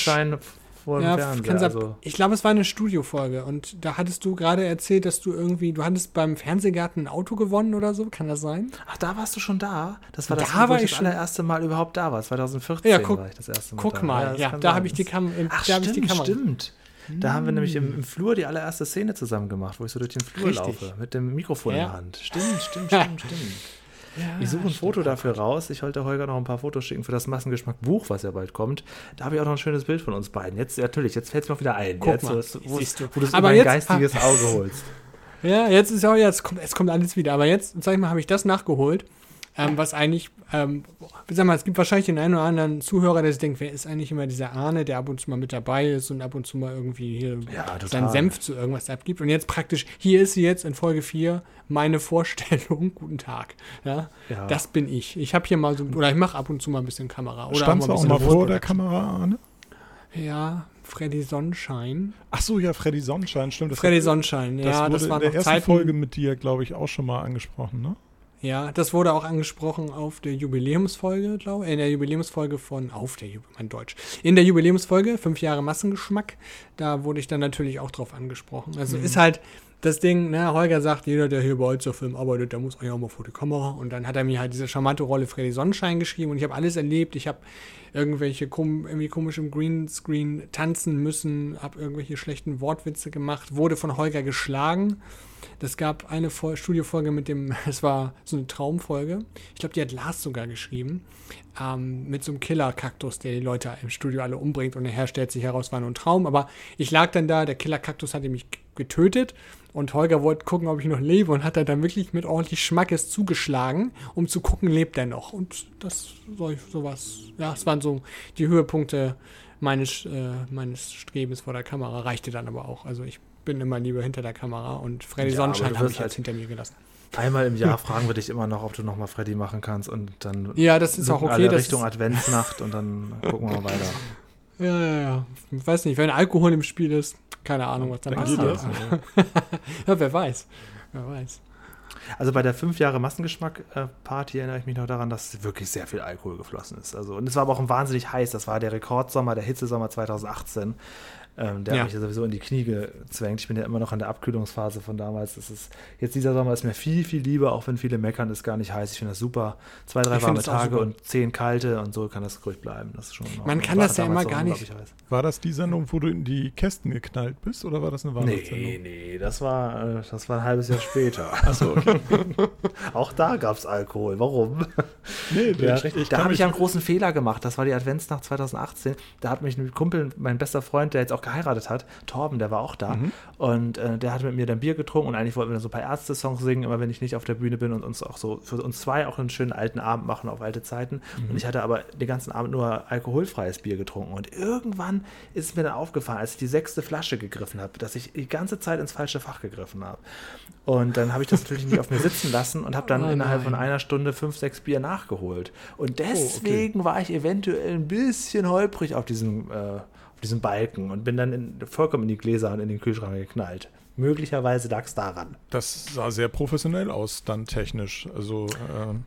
Speaker 1: vor dem ja, Fernseher.
Speaker 2: Also. Ich glaube, es war eine Studiofolge und da hattest du gerade erzählt, dass du irgendwie, du hattest beim Fernsehgarten ein Auto gewonnen oder so, kann das sein?
Speaker 1: Ach, da warst du schon da? Das war
Speaker 2: da
Speaker 1: das,
Speaker 2: war ich
Speaker 1: das allererste Mal überhaupt da war. 2014
Speaker 2: ja, guck,
Speaker 1: war ich das erste Mal
Speaker 2: Guck
Speaker 1: da.
Speaker 2: mal, ja, ja da habe ich die, Kam
Speaker 1: Ach, da stimmt, ich die Kamera. Stimmt. Da haben wir nämlich im, im, Flur die allererste Szene zusammen gemacht, wo ich so durch den Flur Richtig. laufe, mit dem Mikrofon ja. in der Hand. Stimmt, stimmt, stimmt, stimmt. Ja, ich suche ein Foto dafür raus. Ich wollte Holger noch ein paar Fotos schicken für das Massengeschmack-Buch, was ja bald kommt. Da habe ich auch noch ein schönes Bild von uns beiden. Jetzt, natürlich, jetzt fällt es mir auch wieder ein.
Speaker 2: Guck
Speaker 1: jetzt,
Speaker 2: mal,
Speaker 1: wo,
Speaker 2: siehst du.
Speaker 1: wo du es in
Speaker 2: jetzt,
Speaker 1: geistiges Auge holst.
Speaker 2: Ja, jetzt ist auch, jetzt kommt, jetzt kommt alles wieder. Aber jetzt, sag ich mal, habe ich das nachgeholt Ähm, was eigentlich, ähm, sag mal, es gibt wahrscheinlich den einen oder anderen Zuhörer, der sich denkt, wer ist eigentlich immer dieser Arne, der ab und zu mal mit dabei ist und ab und zu mal irgendwie hier
Speaker 1: Ja,
Speaker 2: seinen Senf zu irgendwas abgibt. Und jetzt praktisch, hier ist sie jetzt in Folge 4, meine Vorstellung. Guten Tag. Ja,
Speaker 1: Ja.
Speaker 2: das bin ich. Ich habe hier mal so, oder ich mache ab und zu mal ein bisschen Kamera. Oder
Speaker 3: Standst du
Speaker 2: ein
Speaker 3: auch mal vor der. Kamera, Arne?
Speaker 2: Ja, Freddy Sonnenschein.
Speaker 3: Ach so, ja, Freddy Sonnenschein, stimmt. Das
Speaker 2: Freddy
Speaker 3: hat-
Speaker 2: Sonnenschein,
Speaker 3: Das
Speaker 2: ja,
Speaker 3: wurde
Speaker 2: das war
Speaker 3: in der
Speaker 2: noch
Speaker 3: ersten
Speaker 2: Zeiten.
Speaker 3: Folge mit dir, glaube ich, auch schon mal angesprochen, ne?
Speaker 2: Ja, das wurde auch angesprochen auf der Jubiläumsfolge, glaube ich. In der Jubiläumsfolge von, auf der, Ju- mein Deutsch. In der Jubiläumsfolge, fünf Jahre Massengeschmack, da wurde ich dann natürlich auch drauf angesprochen. Also
Speaker 3: Mhm.
Speaker 2: ist halt das Ding, ne, Holger sagt, jeder, der hier bei Alster Film arbeitet, der muss auch ja mal vor die Kamera. Und dann hat er mir halt diese charmante Rolle Freddy Sonnenschein geschrieben und ich habe alles erlebt. Ich habe irgendwelche kom irgendwie komisch im Greenscreen tanzen müssen, habe irgendwelche schlechten Wortwitze gemacht, wurde von Holger geschlagen. Das gab eine Fol- Studiofolge mit dem, es war so eine Traumfolge. Ich glaube, die hat Lars sogar geschrieben. Ähm, mit so einem Killer-Kaktus, der die Leute im Studio alle umbringt. Und nachher stellt sich heraus, war nur ein Traum. Aber ich lag dann da, der Killer-Kaktus hatte mich getötet. Und Holger wollte gucken, ob ich noch lebe. Und hat er dann wirklich mit ordentlich Schmackes zugeschlagen, um zu gucken, lebt er noch. Und das soll sowas, ja, es waren so die Höhepunkte meines, äh, meines Strebens vor der Kamera. Reichte dann aber auch. Also ich bin immer lieber hinter der Kamera. Und Freddy
Speaker 1: Ja,
Speaker 2: Sonnenschein habe ich
Speaker 1: halt-
Speaker 2: jetzt hinter mir gelassen.
Speaker 1: Einmal im Jahr fragen wir dich immer noch, ob du nochmal Freddy machen kannst und dann
Speaker 2: Ja, das ist auch okay.
Speaker 1: alle Richtung Adventsnacht und dann gucken wir mal weiter.
Speaker 2: ja, ja, ja. Ich weiß nicht, wenn Alkohol im Spiel ist, keine Ahnung, was dann
Speaker 3: Dann
Speaker 2: passiert.
Speaker 3: geht das.
Speaker 2: Ja, wer weiß. Wer weiß.
Speaker 1: Also bei der fünf Jahre Massengeschmack-Party erinnere ich mich noch daran, dass wirklich sehr viel Alkohol geflossen ist. Also, und es war aber auch ein wahnsinnig heiß. Das war der Rekordsommer, der Hitzesommer 2018. Ähm, der
Speaker 2: Ja.
Speaker 1: hat mich ja sowieso in die Knie gezwängt. Ich bin ja immer noch in der Abkühlungsphase von damals. Das ist, jetzt dieser Sommer ist mir viel, viel lieber, auch wenn viele meckern, ist gar nicht heiß. Ich finde das super. Zwei, drei
Speaker 2: Ich
Speaker 1: warme Tage und zehn kalte und so kann das ruhig bleiben. Das ist schon
Speaker 2: Man kann das ja immer gar nicht-.
Speaker 3: War das die Sendung, wo du in die Kästen geknallt bist oder war das eine
Speaker 1: Nee,
Speaker 3: Weihnachtssendung?
Speaker 1: nee, das war, äh, das war ein halbes Jahr später.
Speaker 3: Achso, okay.
Speaker 1: Auch da gab es Alkohol. Warum?
Speaker 3: Nee,
Speaker 1: Ja,
Speaker 3: ich, ich
Speaker 1: da habe ich ja einen großen Fehler gemacht. Das war die Adventsnacht 2018. Da hat mich ein Kumpel, mein bester Freund, der jetzt auch geheiratet hat, Torben, der war auch da.
Speaker 3: Mhm.
Speaker 1: Und äh, der hat mit mir dann Bier getrunken und eigentlich wollten wir dann so ein paar Ärzte-Songs singen, immer wenn ich nicht auf der Bühne bin und uns auch so für uns zwei auch einen schönen alten Abend machen auf alte Zeiten.
Speaker 3: Mhm.
Speaker 1: Und ich hatte aber den ganzen Abend nur alkoholfreies Bier getrunken. Und irgendwann ist es mir dann aufgefallen, als ich die sechste Flasche gegriffen habe, dass ich die ganze Zeit ins falsche Fach gegriffen habe. Und dann habe ich das natürlich nicht auf mir sitzen lassen und habe dann
Speaker 2: Oh
Speaker 1: innerhalb von einer Stunde fünf, sechs Bier nachgeholt. Und deswegen war ich eventuell ein bisschen holprig auf diesem, äh, diesem Balken und bin dann in, vollkommen in die Gläser und in den Kühlschrank geknallt. Möglicherweise lag es daran.
Speaker 3: Das sah sehr professionell aus, dann technisch. Also, ähm,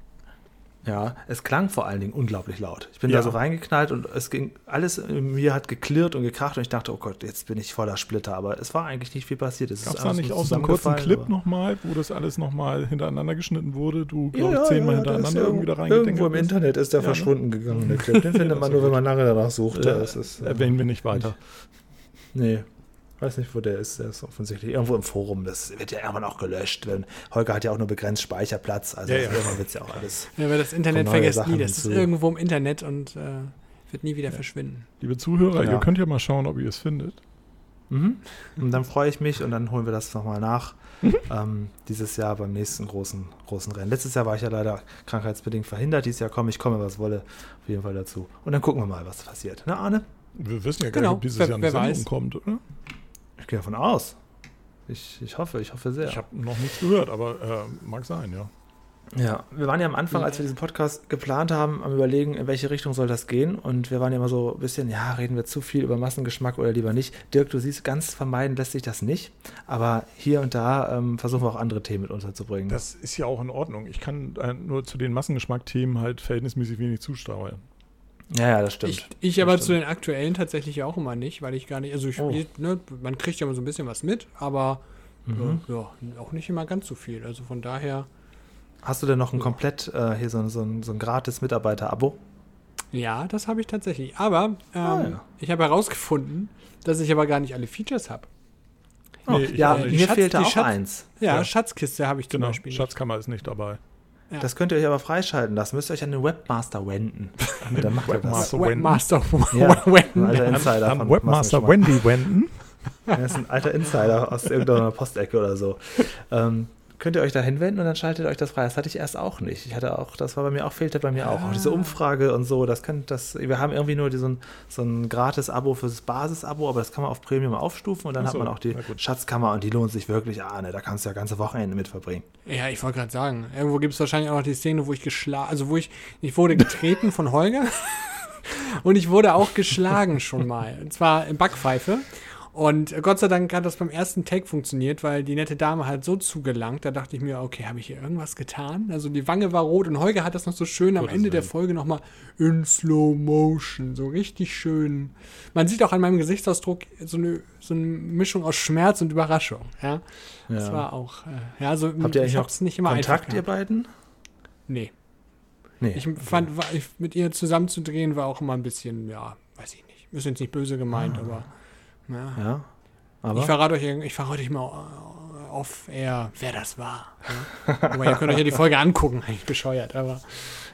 Speaker 1: Ja, es klang vor allen Dingen unglaublich laut. Ich bin
Speaker 3: Ja.
Speaker 1: da so reingeknallt und es ging, alles in mir hat geklirrt und gekracht und ich dachte, oh Gott, jetzt bin ich voller Splitter. Aber es war eigentlich nicht viel passiert. Es
Speaker 3: gab es
Speaker 1: ist
Speaker 3: da nicht auch so einen kurzen Clip nochmal, wo das alles nochmal hintereinander geschnitten wurde? Du,
Speaker 1: Ja,
Speaker 3: glaube ich,
Speaker 1: ja,
Speaker 3: zehnmal
Speaker 1: ja,
Speaker 3: hintereinander irgendwie da reingedengelt
Speaker 1: Irgendwo im. Internet ist der
Speaker 3: ne?
Speaker 1: verschwunden gegangen, der Clip. Den findet man nur, wenn man lange danach sucht. Das ist, äh,
Speaker 3: Erwähnen wir nicht weiter.
Speaker 1: Nee, weiß nicht, wo der ist. Der ist offensichtlich irgendwo im Forum. Das wird ja irgendwann auch gelöscht. Wenn, Holger hat ja auch nur begrenzt Speicherplatz. Also
Speaker 3: Ja, ja.
Speaker 1: irgendwann wird es ja auch alles.
Speaker 2: Ja, aber das Internet vergesst
Speaker 1: Sachen
Speaker 2: nie. Das ist irgendwo im Internet und äh, wird nie wieder verschwinden.
Speaker 3: Liebe Zuhörer,
Speaker 1: Ja.
Speaker 3: ihr könnt ja mal schauen, ob ihr es findet.
Speaker 1: Mhm. Und dann freue ich mich und dann holen wir das nochmal nach. Ähm, dieses Jahr beim nächsten großen, großen Rennen. Letztes Jahr war ich ja leider krankheitsbedingt verhindert. Dieses Jahr komme ich, komme, was wolle, auf jeden Fall dazu. Und dann gucken wir mal, was passiert. Na, Arne?
Speaker 3: Wir wissen ja gar
Speaker 2: Genau,
Speaker 3: nicht, ob dieses
Speaker 2: wer-
Speaker 3: Jahr eine Sendung
Speaker 2: weiß.
Speaker 3: kommt, oder?
Speaker 1: Ich gehe davon aus. Ich, ich hoffe, ich hoffe sehr.
Speaker 3: Ich habe noch nichts gehört, aber äh, mag sein, ja.
Speaker 1: Ja, wir waren ja am Anfang, als wir diesen Podcast geplant haben, am überlegen, in welche Richtung soll das gehen. Und wir waren ja immer so ein bisschen, ja, reden wir zu viel über Massengeschmack oder lieber nicht. Dirk, du siehst, ganz vermeiden lässt sich das nicht. Aber hier und da ähm, versuchen wir auch andere Themen mit unterzubringen.
Speaker 3: Das ist ja auch in Ordnung. Ich kann äh, nur zu den Massengeschmack-Themen halt verhältnismäßig wenig zusteuern.
Speaker 1: Ja, ja, das stimmt.
Speaker 2: Ich, ich
Speaker 1: Das
Speaker 2: aber
Speaker 1: stimmt.
Speaker 2: zu den aktuellen tatsächlich auch immer nicht, weil ich gar nicht, also ich,
Speaker 1: Oh.
Speaker 2: ne, man kriegt ja immer so ein bisschen was mit, aber
Speaker 1: Mhm.
Speaker 2: äh, ja, auch nicht immer ganz so viel. Also von daher,
Speaker 1: Hast du denn noch ein komplett, äh, hier so, ein- so ein, so ein gratis Mitarbeiter-Abo?
Speaker 2: ja, das habe ich tatsächlich. Aber ähm,
Speaker 1: Ah, ja.
Speaker 2: ich habe herausgefunden, dass ich aber gar nicht alle Features habe.
Speaker 1: Oh,
Speaker 3: Nee,
Speaker 1: ja, mir
Speaker 2: Schatz-
Speaker 1: fehlte auch
Speaker 2: Schatz-
Speaker 1: eins.
Speaker 2: Ja,
Speaker 3: Ja.
Speaker 2: Schatzkiste habe ich zum
Speaker 3: Genau,
Speaker 2: Beispiel. nicht.
Speaker 3: Schatzkammer ist nicht dabei.
Speaker 2: Ja.
Speaker 1: Das könnt ihr euch aber freischalten lassen. Müsst ihr euch an den Webmaster wenden. Und dann macht er das.
Speaker 3: Webmaster.
Speaker 2: Webmaster
Speaker 1: Ja,
Speaker 2: Wenden.
Speaker 1: alter Insider
Speaker 3: An
Speaker 1: von
Speaker 3: Webmaster. Wendy wenden.
Speaker 1: Er ist ein alter Insider aus irgendeiner Postecke oder so. Ähm, könnt ihr euch da hinwenden und dann schaltet euch das frei. Das hatte ich erst auch nicht. Ich hatte auch, das war bei mir auch, fehlte bei mir auch. Auch diese Umfrage und so, das kann, das, wir haben irgendwie nur diesen, so ein gratis-Abo fürs Basis-Abo, aber das kann man auf Premium aufstufen und dann
Speaker 3: Ach
Speaker 1: hat
Speaker 3: so,
Speaker 1: man auch die. Schatzkammer und die lohnt sich wirklich. Ah, ne, da kannst du ja ganze Wochenende mit verbringen.
Speaker 2: Ja, ich wollte gerade sagen, irgendwo gibt es wahrscheinlich auch noch die Szene, wo ich geschlagen, also wo ich, ich wurde getreten von Holger und ich wurde auch geschlagen schon mal. Und zwar in Backpfeife. Und Gott sei Dank hat das beim ersten Take funktioniert, weil die nette Dame halt so zugelangt, da dachte ich mir, okay, habe ich hier irgendwas getan? Also die Wange war rot und Holger hat das noch so schön am Ende der. Folge nochmal in Slow Motion, so richtig schön. Man sieht auch an meinem Gesichtsausdruck so eine, so eine Mischung aus Schmerz und Überraschung. Ja, das
Speaker 1: Ja.
Speaker 2: war auch, äh, ja, also
Speaker 1: Habt ihr
Speaker 2: ich hab's nicht immer
Speaker 1: Kontakt,
Speaker 2: einfach
Speaker 1: ihr
Speaker 2: gehabt.
Speaker 1: beiden?
Speaker 2: Nee.
Speaker 1: Nee.
Speaker 2: Ich fand, war, ich, mit ihr zusammenzudrehen war auch immer ein bisschen, ja, weiß ich nicht. Ist jetzt nicht böse gemeint, aber ja.
Speaker 1: ja. Aber
Speaker 2: Ich verrate euch, ich verrate euch mal äh, off-air, wer das war. Ja? aber ihr könnt euch ja die Folge angucken, eigentlich bescheuert. Aber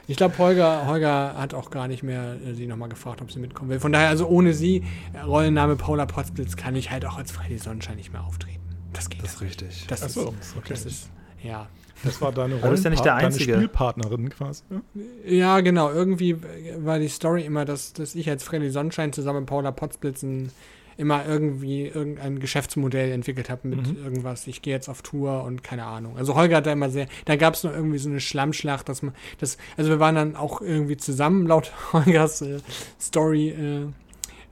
Speaker 2: ich glaube, Holger, Holger hat auch gar nicht mehr äh, sie nochmal gefragt, ob sie mitkommen will. Von daher, also ohne sie, äh, Rollenname Paula Potzblitz, kann ich halt auch als Freddy Sonnenschein nicht mehr auftreten. Das geht.
Speaker 1: das ist richtig.
Speaker 2: das,
Speaker 3: Ach
Speaker 2: ist,
Speaker 3: so, okay.
Speaker 2: das ist, ja.
Speaker 3: Das war deine
Speaker 1: du bist ja nicht der Einzige.
Speaker 3: Deine Spielpartnerin quasi. Ja?
Speaker 2: Ja, genau. Irgendwie war die Story immer, dass, dass ich als Freddy Sonnenschein zusammen mit Paula Potzblitzen immer irgendwie irgendein Geschäftsmodell entwickelt habe mit
Speaker 3: Mhm.
Speaker 2: irgendwas. Ich gehe jetzt auf Tour und keine Ahnung. Also Holger hat da immer sehr, da gab es noch irgendwie so eine Schlammschlacht, dass man, das, also wir waren dann auch irgendwie zusammen laut Holgers äh, Story, äh,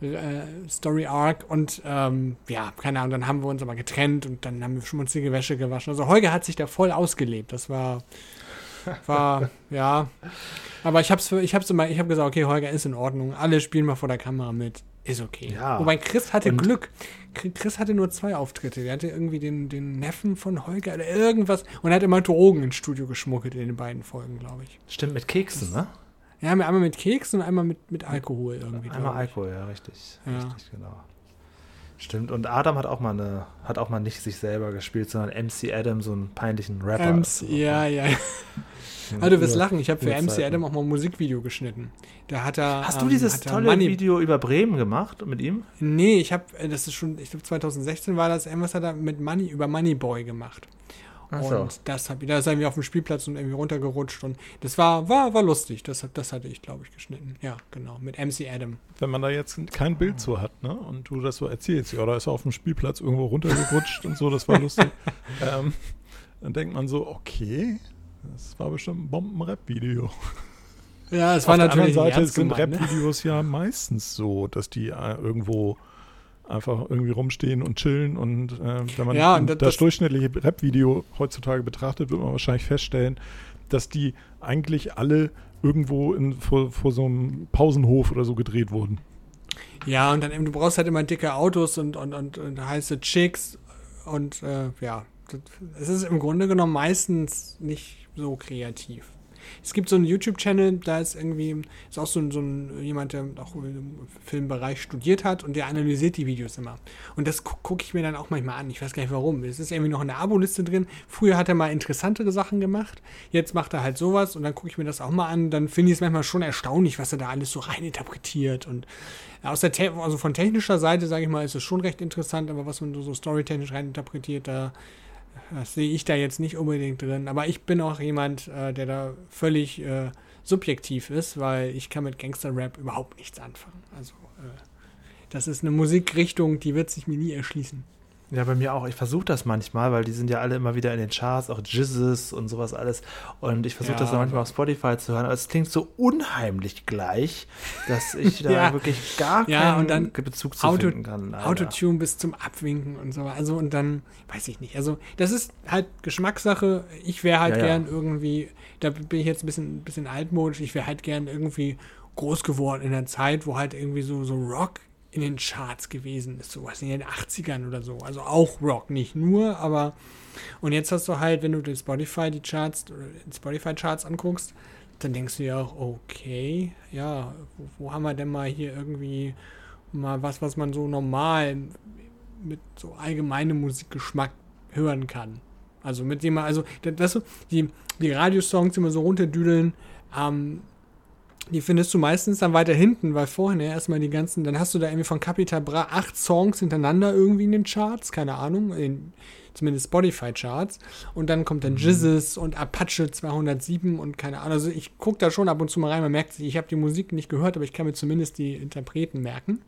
Speaker 2: äh, Story Arc und ähm, ja, keine Ahnung, dann haben wir uns aber getrennt und dann haben wir schmutzige Wäsche gewaschen. Also Holger hat sich da voll ausgelebt. Das war, war, ja. Aber ich hab's, ich hab's immer, ich habe gesagt, okay, Holger ist in Ordnung. Alle spielen mal vor der Kamera mit. Ist okay.
Speaker 1: Ja.
Speaker 2: Wobei Chris hatte
Speaker 1: Und-
Speaker 2: Glück. Chris hatte nur zwei Auftritte. Der hatte irgendwie den, den Neffen von Holger oder irgendwas und er hat immer Drogen ins Studio geschmuggelt in den beiden Folgen, glaube ich.
Speaker 1: Stimmt, mit Keksen, ne?
Speaker 2: Ja, einmal mit Keksen und einmal mit, mit Alkohol irgendwie.
Speaker 1: Einmal. Alkohol, ja, richtig.
Speaker 2: Ja.
Speaker 1: Richtig, genau. Stimmt. Und Adam hat auch mal eine, hat auch mal nicht sich selber gespielt, sondern MC Adam, so einen peinlichen Rapper.
Speaker 2: MC, ja, ja.
Speaker 1: Mhm.
Speaker 2: Also du wirst lachen, ich habe für. MC Adam auch mal ein Musikvideo geschnitten. Da hat er.
Speaker 1: Hast du
Speaker 2: ähm,
Speaker 1: dieses
Speaker 2: er
Speaker 1: tolle
Speaker 2: Money
Speaker 1: Video über Bremen gemacht mit ihm?
Speaker 2: Nee, ich habe, das ist schon, ich glaube 2016 war das, irgendwas hat er mit Money, über Moneyboy gemacht.
Speaker 1: Ach so.
Speaker 2: Und das hab, da ist irgendwie auf dem Spielplatz und irgendwie runtergerutscht und das war, war, war lustig. Das, hat- das hatte ich, glaube ich, geschnitten. Ja, genau. Mit MC Adam.
Speaker 3: Wenn man da jetzt kein Bild zu hat, ne? Und du das so erzählst, ja, da ist er auf dem Spielplatz irgendwo runtergerutscht und so, das war lustig. ähm, dann denkt man so, okay, das war bestimmt ein Bomben-Rap-Video.
Speaker 2: Ja, es war
Speaker 3: Auf der
Speaker 2: natürlich
Speaker 3: anderen
Speaker 2: nicht
Speaker 3: Seite
Speaker 2: ernst
Speaker 3: sind
Speaker 2: ne?
Speaker 3: Rap-Videos ja meistens so, dass die äh, irgendwo einfach irgendwie rumstehen und chillen und äh, wenn man
Speaker 2: Ja,
Speaker 3: das,
Speaker 2: das-
Speaker 3: durchschnittliche Rap-Video heutzutage betrachtet, wird man wahrscheinlich feststellen, dass die eigentlich alle irgendwo in, vor, vor so einem Pausenhof oder so gedreht wurden.
Speaker 2: Ja, und dann eben, du brauchst halt immer dicke Autos und, und, und, und heiße Chicks und äh, ja, es ist im Grunde genommen meistens nicht so kreativ. Es gibt so einen YouTube-Channel, da ist irgendwie, ist auch so so ein jemand, der auch im Filmbereich studiert hat und der analysiert die Videos immer. Und das gu gucke ich mir dann auch manchmal an. Ich weiß gar nicht warum. Es ist irgendwie noch in der Abo-Liste drin. Früher hat er mal interessantere Sachen gemacht. Jetzt macht er halt sowas und dann gucke ich mir das auch mal an. Dann finde ich es manchmal schon erstaunlich, was er da alles so reininterpretiert. Und aus der also von technischer Seite, sage ich mal, ist es schon recht interessant, aber was man so storytechnisch reininterpretiert, da das sehe ich da jetzt nicht unbedingt drin. Aber ich bin auch jemand, äh, der da völlig äh, subjektiv ist, weil ich kann mit Gangster-Rap überhaupt nichts anfangen. Also äh, das ist eine Musikrichtung, die wird sich mir nie erschließen.
Speaker 1: Ja, bei mir auch. Ich versuche das manchmal, weil die sind ja alle immer wieder in den Charts, auch Jizzes und sowas alles. Und ich versuche
Speaker 2: Ja,
Speaker 1: das dann manchmal auf Spotify zu hören. Aber es klingt so unheimlich gleich, dass ich da
Speaker 2: Ja.
Speaker 1: wirklich gar
Speaker 2: Ja,
Speaker 1: keinen
Speaker 2: und dann
Speaker 1: Bezug zu
Speaker 2: Auto-
Speaker 1: finden kann. leider.
Speaker 2: Autotune bis zum Abwinken und so. Also und dann, weiß ich nicht. Also das ist halt Geschmackssache. Ich wäre halt gern irgendwie, da bin ich jetzt ein bisschen, bisschen altmodisch, ich wäre halt gern irgendwie groß geworden in der Zeit, wo halt irgendwie so, so Rock in den Charts gewesen ist, sowas in den 80ern oder so. Also auch Rock, nicht nur, aber und jetzt hast du halt, wenn du den Spotify die Charts, die Spotify Charts anguckst, dann denkst du ja auch, okay, ja, wo, wo haben wir denn mal hier irgendwie mal was, was man so normal mit so allgemeinem Musikgeschmack hören kann. Also mit dem also das, die, die Radiosongs immer so runterdüdeln, ähm, die findest du meistens dann weiter hinten, weil vorhin ja erstmal die ganzen, dann hast du da irgendwie von Capital Bra acht Songs hintereinander irgendwie in den Charts, keine Ahnung, in zumindest Spotify-Charts. Und dann kommt dann Jizzes und Apache 207 und keine Ahnung. Also ich gucke da schon ab und zu mal rein, man merkt sich, ich habe die Musik nicht gehört, aber ich kann mir zumindest die Interpreten merken.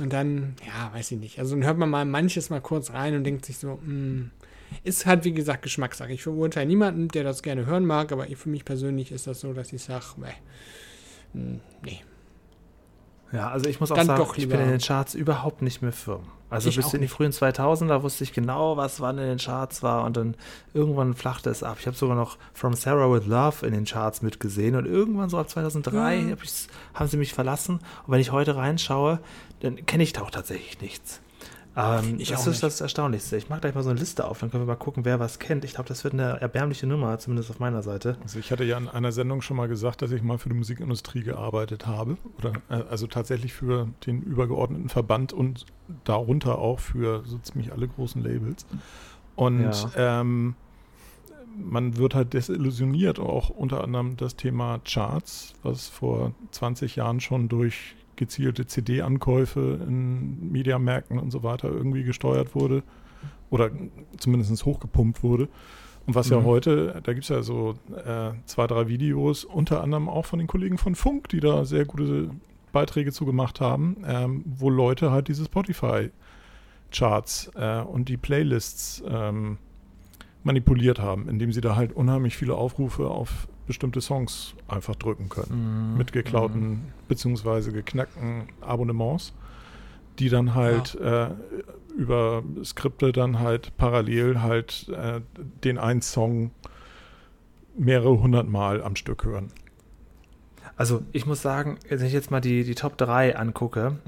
Speaker 2: Und dann, ja, weiß ich nicht. Also dann hört man mal manches mal kurz rein und denkt sich so, mh, ist halt wie gesagt Geschmackssache. Ich verurteile niemanden, der das gerne hören mag, aber für mich persönlich ist das so, dass ich sage, nee.
Speaker 1: Ja, also ich muss auch
Speaker 2: Dann
Speaker 1: sagen, ich bin in den Charts überhaupt nicht mehr firm. Also
Speaker 2: Ich
Speaker 1: bis in die frühen 2000er wusste ich genau, was wann in den Charts war und dann irgendwann flachte es ab. Ich habe sogar noch From Sarah with Love in den Charts mitgesehen und irgendwann so ab 2003
Speaker 2: Ja.
Speaker 1: hab haben sie mich verlassen. Und wenn ich heute reinschaue, dann kenne ich da auch tatsächlich nichts. Ähm,
Speaker 2: Ich
Speaker 1: das ist
Speaker 2: nicht.
Speaker 1: das Erstaunlichste. Ich mache gleich mal so eine Liste auf, dann können wir mal gucken, wer was kennt. Ich glaube, das wird eine erbärmliche Nummer, zumindest auf meiner Seite.
Speaker 3: Also ich hatte ja in einer Sendung schon mal gesagt, dass ich mal für die Musikindustrie gearbeitet habe. Oder äh, also tatsächlich für den übergeordneten Verband und darunter auch für so ziemlich alle großen Labels. Und ähm, man wird halt desillusioniert, auch unter anderem das Thema Charts, was vor 20 Jahren schon durch gezielte CD-Ankäufe in Mediamärkten und so weiter irgendwie gesteuert wurde oder zumindest hochgepumpt wurde. Und was ja
Speaker 1: Mhm.
Speaker 3: heute, da gibt es ja so äh, zwei, drei Videos, unter anderem auch von den Kollegen von Funk, die da sehr gute Beiträge zu gemacht haben, ähm, wo Leute halt diese Spotify-Charts äh, und die Playlists ähm, manipuliert haben, indem sie da halt unheimlich viele Aufrufe auf bestimmte Songs einfach drücken können.
Speaker 1: Mhm.
Speaker 3: Mit geklauten beziehungsweise geknackten Abonnements, die dann halt äh, über Skripte dann halt parallel halt äh, den einen Song mehrere hundert Mal am Stück hören.
Speaker 1: Also ich muss sagen, wenn ich jetzt mal die, die Top 3 angucke,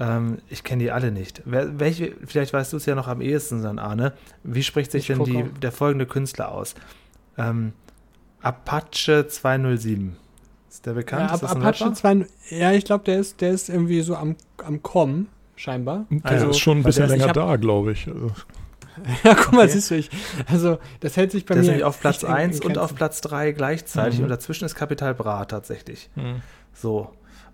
Speaker 1: ähm, ich kenne die alle nicht. Wer, welche, vielleicht weißt du es ja noch am ehesten, dann Arne. Wie spricht sich
Speaker 2: Ich
Speaker 1: denn die, der folgende Künstler aus? Ähm, Apache 207. Ist der bekannt?
Speaker 2: Ja,
Speaker 1: ist das
Speaker 2: Ab
Speaker 1: ein
Speaker 2: Apache
Speaker 1: Rapper?
Speaker 2: 2, ja, ich glaube, der ist, der ist irgendwie so am, am Kommen, scheinbar.
Speaker 3: Der
Speaker 1: Also,
Speaker 3: ist schon ein bisschen
Speaker 2: ist-
Speaker 3: länger da, glaube ich. Also,
Speaker 2: ja, guck mal,
Speaker 1: Okay.
Speaker 2: siehst du, ich, also das hält sich bei
Speaker 1: Der ist
Speaker 2: mir
Speaker 1: nämlich auf Platz
Speaker 2: echt in- in
Speaker 1: 1 und auf Platz 3 gleichzeitig
Speaker 3: Mhm.
Speaker 1: und dazwischen ist Capital Bra tatsächlich.
Speaker 3: hm.
Speaker 1: So.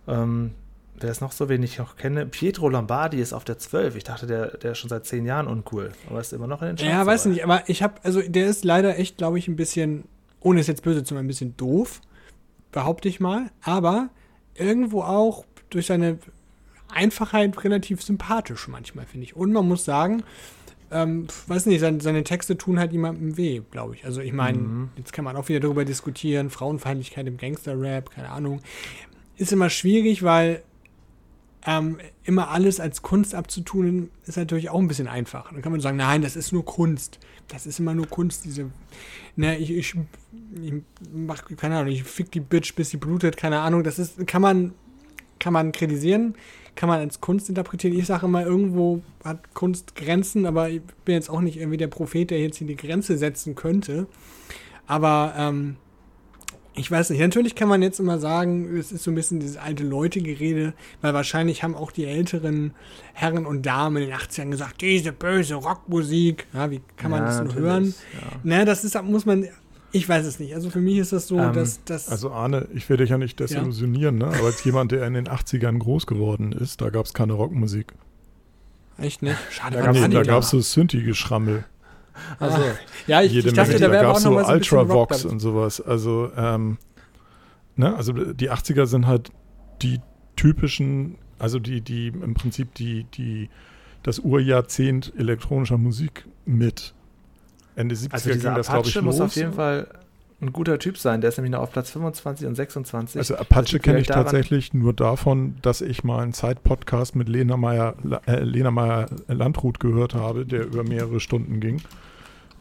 Speaker 1: Ähm, wer ist noch so, wen ich noch kenne? Pietro Lombardi ist auf der 12. Ich dachte, der, der ist schon seit 10 Jahren uncool. Aber ist immer noch in den Charts.
Speaker 2: Ja, weiß
Speaker 1: dabei.
Speaker 2: nicht, aber ich habe, also der ist leider echt, glaube ich, ein bisschen, ohne es jetzt böse zu meinen, ein bisschen doof, behaupte ich mal, aber irgendwo auch durch seine Einfachheit relativ sympathisch manchmal, finde ich. Und man muss sagen, ähm, weiß nicht, seine, seine Texte tun halt jemandem weh, glaube ich. Also ich meine,
Speaker 1: Mhm.
Speaker 2: jetzt kann man auch wieder darüber diskutieren, Frauenfeindlichkeit im Gangster-Rap, keine Ahnung. Ist immer schwierig, weil ähm, immer alles als Kunst abzutun, ist natürlich auch ein bisschen einfach. Dann kann man sagen, nein, das ist nur Kunst. Das ist immer nur Kunst, diese, ne, ich, ich, ich mach, keine Ahnung, ich fick die Bitch, bis sie blutet, keine Ahnung. Das ist, kann man, kann man kritisieren, kann man als Kunst interpretieren. Ich sage immer, irgendwo hat Kunst Grenzen, aber ich bin jetzt auch nicht irgendwie der Prophet, der jetzt hier die Grenze setzen könnte. Aber, ähm, ich weiß nicht, natürlich kann man jetzt immer sagen, es ist so ein bisschen dieses alte Leute-Gerede, weil wahrscheinlich haben auch die älteren Herren und Damen in den 80ern gesagt, diese böse Rockmusik. Ja, wie kann man
Speaker 1: Ja,
Speaker 2: das nur hören?
Speaker 1: Ja.
Speaker 2: Ne, das ist, muss man, ich weiß es nicht. Also für mich ist das so,
Speaker 1: Ähm,
Speaker 2: dass das.
Speaker 3: Also Arne, ich will dich ja nicht desillusionieren, ne? aber als jemand, der in den 80ern groß geworden ist, da gab es keine Rockmusik.
Speaker 2: echt nicht. Schade,
Speaker 1: da
Speaker 3: gab es so Synthi-Geschrammel.
Speaker 1: Also,
Speaker 2: Ja, ich,
Speaker 3: Jede
Speaker 2: ich dachte,
Speaker 3: Menge.
Speaker 2: da
Speaker 3: da gab es so
Speaker 2: so
Speaker 3: Ultravox und sowas. Also, ähm, ne? also die 80er sind halt die typischen, also die, die im Prinzip die, die, das Urjahrzehnt elektronischer Musik mit. Ende 70er
Speaker 1: also
Speaker 3: ging das, glaube ich,
Speaker 1: muss
Speaker 3: los.
Speaker 1: auf jeden Fall ein guter Typ sein. Der ist nämlich noch auf Platz 25 und 26.
Speaker 3: Also Apache kenne ich
Speaker 1: daran-
Speaker 3: tatsächlich nur davon, dass ich mal einen Zeit-Podcast mit Lena Meyer, äh, Lena Meyer Landrut gehört habe, der über mehrere Stunden ging.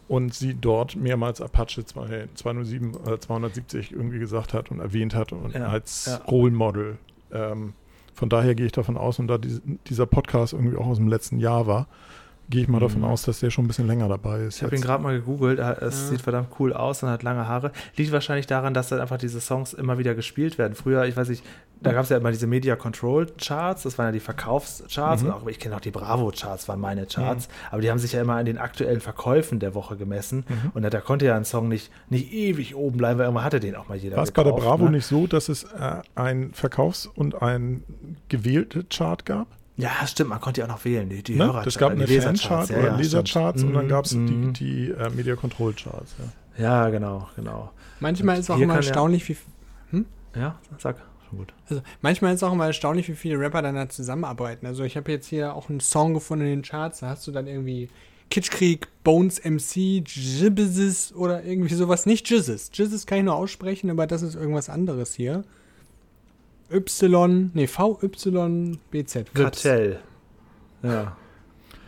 Speaker 3: Und sie dort mehrmals Apache 2, 207 oder 270 irgendwie gesagt hat und erwähnt hat und
Speaker 1: Ja,
Speaker 3: als
Speaker 1: ja.
Speaker 3: Role Model. Ähm, von daher gehe ich davon aus, und da dies- dieser Podcast irgendwie auch aus dem letzten Jahr war, gehe ich mal davon mhm. aus, dass der schon ein bisschen länger dabei ist.
Speaker 1: Ich habe ihn gerade mal gegoogelt. Es ja. sieht verdammt cool aus und hat lange Haare. Liegt wahrscheinlich daran, dass dann einfach diese Songs immer wieder gespielt werden. Früher, ich weiß nicht, da gab es ja immer diese Media Control Charts, das waren ja die Verkaufscharts. Mhm. Auch, ich kenne auch die Bravo Charts, waren meine Charts. Mhm. Aber die haben sich ja immer an den aktuellen Verkäufen der Woche gemessen. Mhm. Und da, konnte ja ein Song nicht, nicht ewig oben bleiben, weil immer hatte den auch mal jeder.
Speaker 3: War es bei der Bravo ne? nicht so, dass es äh, ein Verkaufs- und ein gewählte Chart gab?
Speaker 1: Ja, stimmt, man konnte ja auch noch wählen. Die, die
Speaker 3: ne? Hörer Es gab eine Fanchart ja, oder ja, Lesercharts und dann gab es mhm. die, die äh, Media Control Charts.
Speaker 1: Ja, ja genau, genau.
Speaker 2: Manchmal und ist auch immer erstaunlich, wie.
Speaker 1: Hm? Ja, sag.
Speaker 2: Gut. Also manchmal ist es auch immer erstaunlich, wie viele Rapper dann da zusammenarbeiten. Also ich habe jetzt hier auch einen Song gefunden in den Charts, da hast du dann irgendwie Kitschkrieg, Bones MC, Jibbizis oder irgendwie sowas. Nicht Jizzes. Jizzes kann ich nur aussprechen, aber das ist irgendwas anderes hier. Y, nee, VYBZ.
Speaker 1: Kartell. Ja.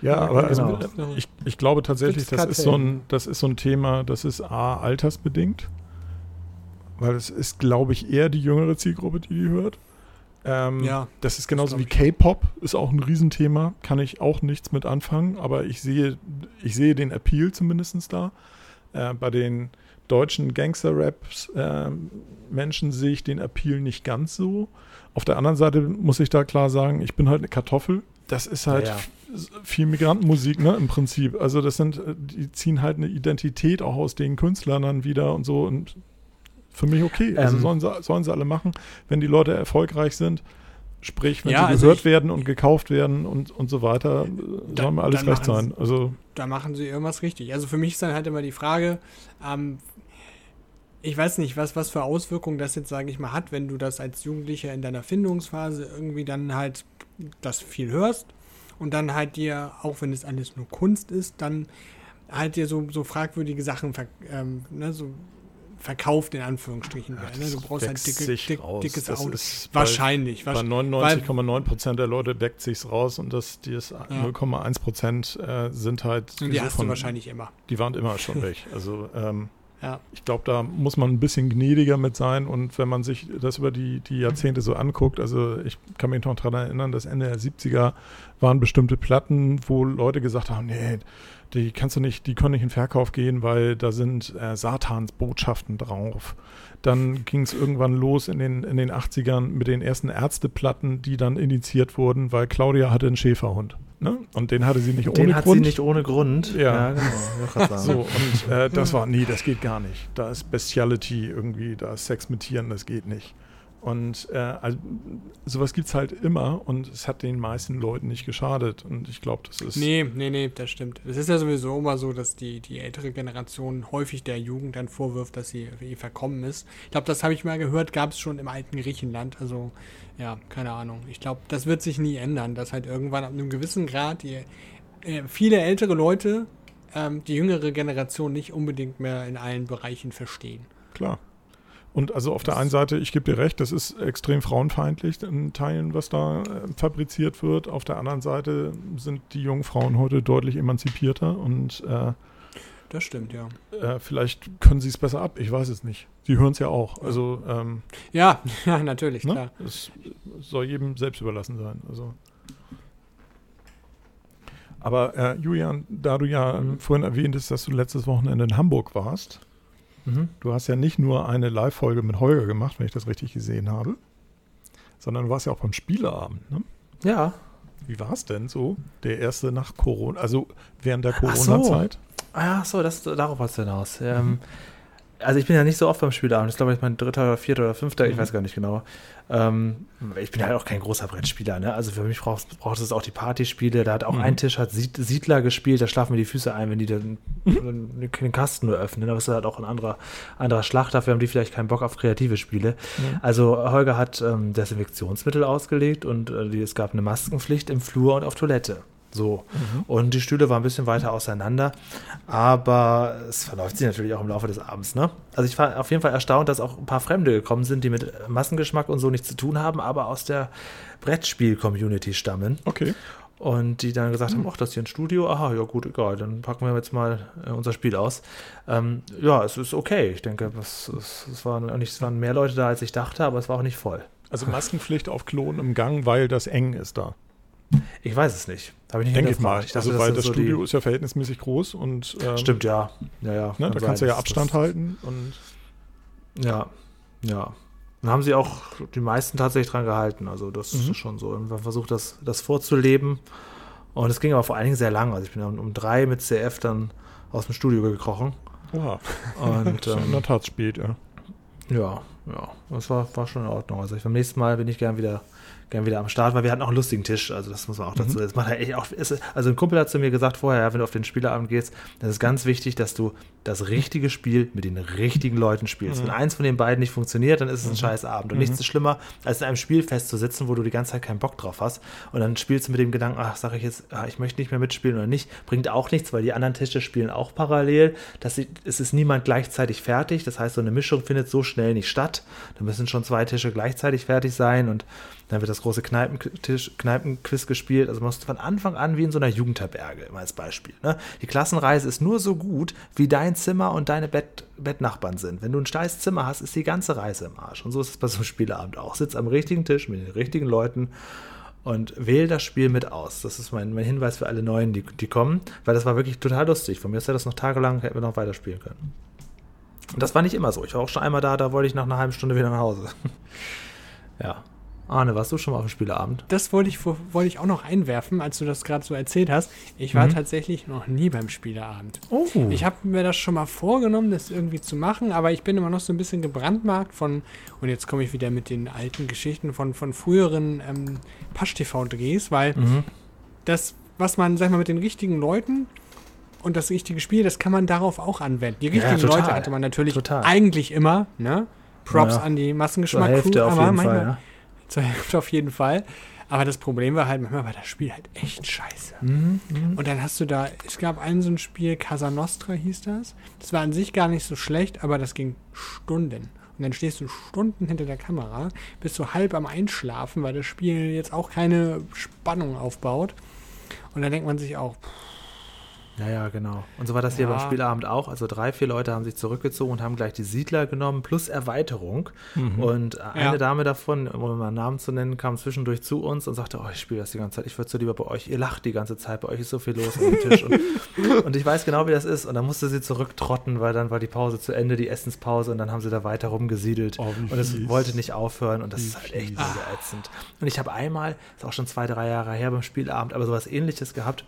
Speaker 3: Ja, aber also genau. also, ich, ich glaube tatsächlich, das ist, so ein, das ist so ein Thema, das ist A, altersbedingt, weil es ist, glaube ich, eher die jüngere Zielgruppe, die die hört. Ähm, ja, das ist genauso das wie K-Pop, ist auch ein Riesenthema, kann ich auch nichts mit anfangen, aber ich sehe, ich sehe den Appeal zumindest da. Äh, bei den deutschen Gangster-Raps-Menschen äh, sehe ich den Appeal nicht ganz so. Auf der anderen Seite muss ich da klar sagen, ich bin halt eine Kartoffel. Das ist halt ja, ja. viel Migrantenmusik, ne, im Prinzip. Also das sind, äh, die ziehen halt eine Identität auch aus den Künstlern dann wieder und so und für mich okay. Also ähm, sollen, sie, sollen sie alle machen, wenn die Leute erfolgreich sind. Sprich, wenn ja, sie also gehört ich, werden und gekauft werden und, und so weiter, da, soll mir alles recht sein. Also,
Speaker 2: da machen sie irgendwas richtig. Also für mich ist dann halt immer die Frage, ähm, ich weiß nicht, was, was für Auswirkungen das jetzt, sage ich mal, hat, wenn du das als Jugendlicher in deiner Findungsphase irgendwie dann halt das viel hörst und dann halt dir, auch wenn es alles nur Kunst ist, dann halt dir so, so fragwürdige Sachen ähm, ne, so verkauft in Anführungsstrichen werden. Ne? Du brauchst halt dicke, dick, dickes das Auto. Wahrscheinlich.
Speaker 3: Bei 99,9 Prozent der Leute deckt sich's raus und das, die ist ja. 0,1 Prozent äh, sind halt.
Speaker 2: Und die hast von, du wahrscheinlich immer.
Speaker 3: Die waren immer schon weg. Also ähm, ja. Ich glaube, da muss man ein bisschen gnädiger mit sein und wenn man sich das über die, die Jahrzehnte so anguckt, also ich kann mich noch daran erinnern, dass Ende der 70er waren bestimmte Platten, wo Leute gesagt haben, nee, die kannst du nicht, die können nicht in Verkauf gehen, weil da sind äh, Satans Botschaften drauf. Dann ging es irgendwann los in den, in den 80ern mit den ersten Ärzteplatten, die dann initiiert wurden, weil Claudia hatte einen Schäferhund. Ne? Und den hatte sie nicht
Speaker 1: ohne den hat Grund. sie nicht ohne Grund.
Speaker 3: Ja, ja genau. so, und äh, das war, nee, das geht gar nicht. Da ist Bestiality irgendwie, da ist Sex mit Tieren, das geht nicht. Und äh, also, sowas gibt es halt immer und es hat den meisten Leuten nicht geschadet. Und ich glaube, das ist.
Speaker 2: Nee, nee, nee, das stimmt. Es ist ja sowieso immer so, dass die, die ältere Generation häufig der Jugend dann vorwirft, dass sie verkommen ist. Ich glaube, das habe ich mal gehört, gab es schon im alten Griechenland. Also, ja, keine Ahnung. Ich glaube, das wird sich nie ändern, dass halt irgendwann ab einem gewissen Grad die, äh, viele ältere Leute ähm, die jüngere Generation nicht unbedingt mehr in allen Bereichen verstehen.
Speaker 3: Klar. Und also auf der einen Seite, ich gebe dir recht, das ist extrem frauenfeindlich in Teilen, was da äh, fabriziert wird. Auf der anderen Seite sind die jungen Frauen heute deutlich emanzipierter und äh,
Speaker 2: das stimmt, ja.
Speaker 3: Äh, vielleicht können sie es besser ab, ich weiß es nicht. Sie hören es ja auch. Also ähm,
Speaker 2: ja, ja, natürlich, ne? klar.
Speaker 3: Es soll jedem selbst überlassen sein. Also. Aber äh, Julian, da du ja mhm. vorhin erwähnt hast, dass du letztes Wochenende in Hamburg warst, Mhm. Du hast ja nicht nur eine Live-Folge mit Holger gemacht, wenn ich das richtig gesehen habe, sondern du warst ja auch beim Spieleabend, ne?
Speaker 1: Ja.
Speaker 3: Wie war es denn so? Der erste nach Corona, also während der Corona-Zeit?
Speaker 1: So. Ah, so, das, darauf hast du hinaus. Ähm, mhm. Also ich bin ja nicht so oft beim Spielabend. Das ist, glaube ich, mein dritter oder vierter oder fünfter, mhm. ich weiß gar nicht genau. Ähm, ich bin halt auch kein großer Brettspieler, ne? Also für mich braucht, braucht es auch die Partyspiele. Da hat auch mhm. ein Tisch hat Siedler gespielt, da schlafen mir die Füße ein, wenn die den, mhm. den Kasten nur öffnen. Aber es ist halt auch ein anderer, anderer Schlag. Dafür haben die vielleicht keinen Bock auf kreative Spiele. Mhm. Also Holger hat ähm, Desinfektionsmittel ausgelegt und äh, es gab eine Maskenpflicht im Flur und auf Toilette. So. Mhm. Und die Stühle waren ein bisschen weiter auseinander. Aber es verläuft sich natürlich auch im Laufe des Abends. Ne? Also ich war auf jeden Fall erstaunt, dass auch ein paar Fremde gekommen sind, die mit Massengeschmack und so nichts zu tun haben, aber aus der Brettspiel-Community stammen.
Speaker 3: Okay.
Speaker 1: Und die dann gesagt haben, mhm. ach, das ist hier ein Studio, aha, ja gut, egal, dann packen wir jetzt mal äh, unser Spiel aus. Ähm, ja, es ist okay. Ich denke, es, es, es, waren, nicht, es waren mehr Leute da, als ich dachte, aber es war auch nicht voll.
Speaker 3: Also Maskenpflicht auf Klonen im Gang, weil das eng ist da.
Speaker 1: Ich weiß es nicht. Habe ich nicht
Speaker 3: Denke ich mal.
Speaker 1: hinterfragt. dachte,
Speaker 3: also, weil das
Speaker 1: so
Speaker 3: Studio ist ja verhältnismäßig groß und ähm,
Speaker 1: Stimmt, ja. Ja, ja.
Speaker 3: Ne, da kannst du ja Abstand
Speaker 1: das-
Speaker 3: halten und
Speaker 1: Ja, ja. Dann haben sie auch die meisten tatsächlich dran gehalten. Also das
Speaker 3: Mhm.
Speaker 1: ist schon so. Man versucht, das, das vorzuleben. Und es ging aber vor allen Dingen sehr lang. Also ich bin dann um drei mit CF dann aus dem Studio gekrochen.
Speaker 3: ja,
Speaker 1: Und
Speaker 3: in
Speaker 1: ähm,
Speaker 3: der Tat spät, ja.
Speaker 1: ja, ja, das war, war schon in Ordnung. Also ich, beim nächsten Mal bin ich gern wieder, gern wieder am Start, weil wir hatten auch einen lustigen Tisch. Also das muss man auch dazu. Das macht halt echt auch. Ist, also ein Kumpel hat zu mir gesagt vorher, ja, wenn du auf den Spieleabend gehst, dann ist ganz wichtig, dass du das richtige Spiel mit den richtigen Leuten spielst. Wenn eins von den beiden nicht funktioniert, dann ist es ein scheiß Abend. Und nichts ist schlimmer, als in einem Spiel festzusitzen, wo du die ganze Zeit keinen Bock drauf hast. Und dann spielst du mit dem Gedanken, ach, sag ich jetzt, ah, ich möchte nicht mehr mitspielen oder nicht. Bringt auch nichts, weil die anderen Tische spielen auch parallel. Das, es ist niemand gleichzeitig fertig. Das heißt, so eine Mischung findet so schnell nicht statt. Da müssen schon zwei Tische gleichzeitig fertig sein und dann wird das große Kneipentisch, Kneipenquiz gespielt. Also man muss von Anfang an wie in so einer Jugendherberge, immer als Beispiel. Ne? Die Klassenreise ist nur so gut, wie dein Zimmer und deine Bett, Bettnachbarn sind. Wenn du ein scheiß Zimmer hast, ist die ganze Reise im Arsch. Und so ist es bei so einem Spieleabend auch. Sitz am richtigen Tisch mit den richtigen Leuten und wähl das Spiel mit aus. Das ist mein, mein Hinweis für alle Neuen, die, die kommen, weil das war wirklich total lustig. Von mir ist ja das noch tagelang, hätten wir noch weiterspielen können. Und das war nicht immer so. Ich war auch schon einmal da, da wollte ich nach einer halben Stunde wieder nach Hause. ja. Arne, warst du schon mal auf dem Spieleabend?
Speaker 2: Das wollte ich, wollte ich auch noch einwerfen, als du das gerade so erzählt hast. Ich war
Speaker 1: Mhm.
Speaker 2: tatsächlich noch nie beim Spieleabend.
Speaker 1: Oh.
Speaker 2: Ich habe mir das schon mal vorgenommen, das irgendwie zu machen, aber ich bin immer noch so ein bisschen gebrandmarkt von, und jetzt komme ich wieder mit den alten Geschichten von, von früheren ähm, Pasch-TV-Drehs, weil
Speaker 1: Mhm.
Speaker 2: das, was man, sag mal, mit den richtigen Leuten und das richtige Spiel, das kann man darauf auch anwenden. Die
Speaker 1: Ja,
Speaker 2: richtigen
Speaker 1: total.
Speaker 2: Leute hatte man natürlich
Speaker 1: Total.
Speaker 2: eigentlich immer, ne? Props
Speaker 1: Ja.
Speaker 2: an die Massengeschmack-Crew, aber
Speaker 1: jeden
Speaker 2: manchmal,
Speaker 1: Fall, ja.
Speaker 2: zur Hälfte auf jeden Fall. Aber das Problem war halt, manchmal war das Spiel halt echt scheiße.
Speaker 1: Mhm, mhm.
Speaker 2: Und dann hast du da, es gab ein so ein Spiel, Casa Nostra hieß das. Das war an sich gar nicht so schlecht, aber das ging Stunden. Und dann stehst du Stunden hinter der Kamera, bist so halb am Einschlafen, weil das Spiel jetzt auch keine Spannung aufbaut. Und dann denkt man sich auch, pff,
Speaker 1: Ja, ja, genau. Und so war das hier
Speaker 2: Ja.
Speaker 1: beim Spielabend auch. Also drei, vier Leute haben sich zurückgezogen und haben gleich die Siedler genommen plus Erweiterung. Und eine
Speaker 2: Ja.
Speaker 1: Dame davon, um mal einen Namen zu nennen, kam zwischendurch zu uns und sagte, oh, ich spiele das die ganze Zeit. Ich würde so lieber bei euch. Ihr lacht die ganze Zeit. Bei euch ist so viel los am Tisch. Und, und ich weiß genau, wie das ist. Und dann musste sie zurücktrotten, weil dann war die Pause zu Ende, die Essenspause. Und dann haben sie da weiter rumgesiedelt.
Speaker 3: Oh,
Speaker 1: und es wollte nicht aufhören. Und das
Speaker 3: Wie
Speaker 1: ist halt echt sehr ätzend. Und ich habe einmal, ist auch schon zwei, drei Jahre her beim Spielabend, aber sowas ähnliches gehabt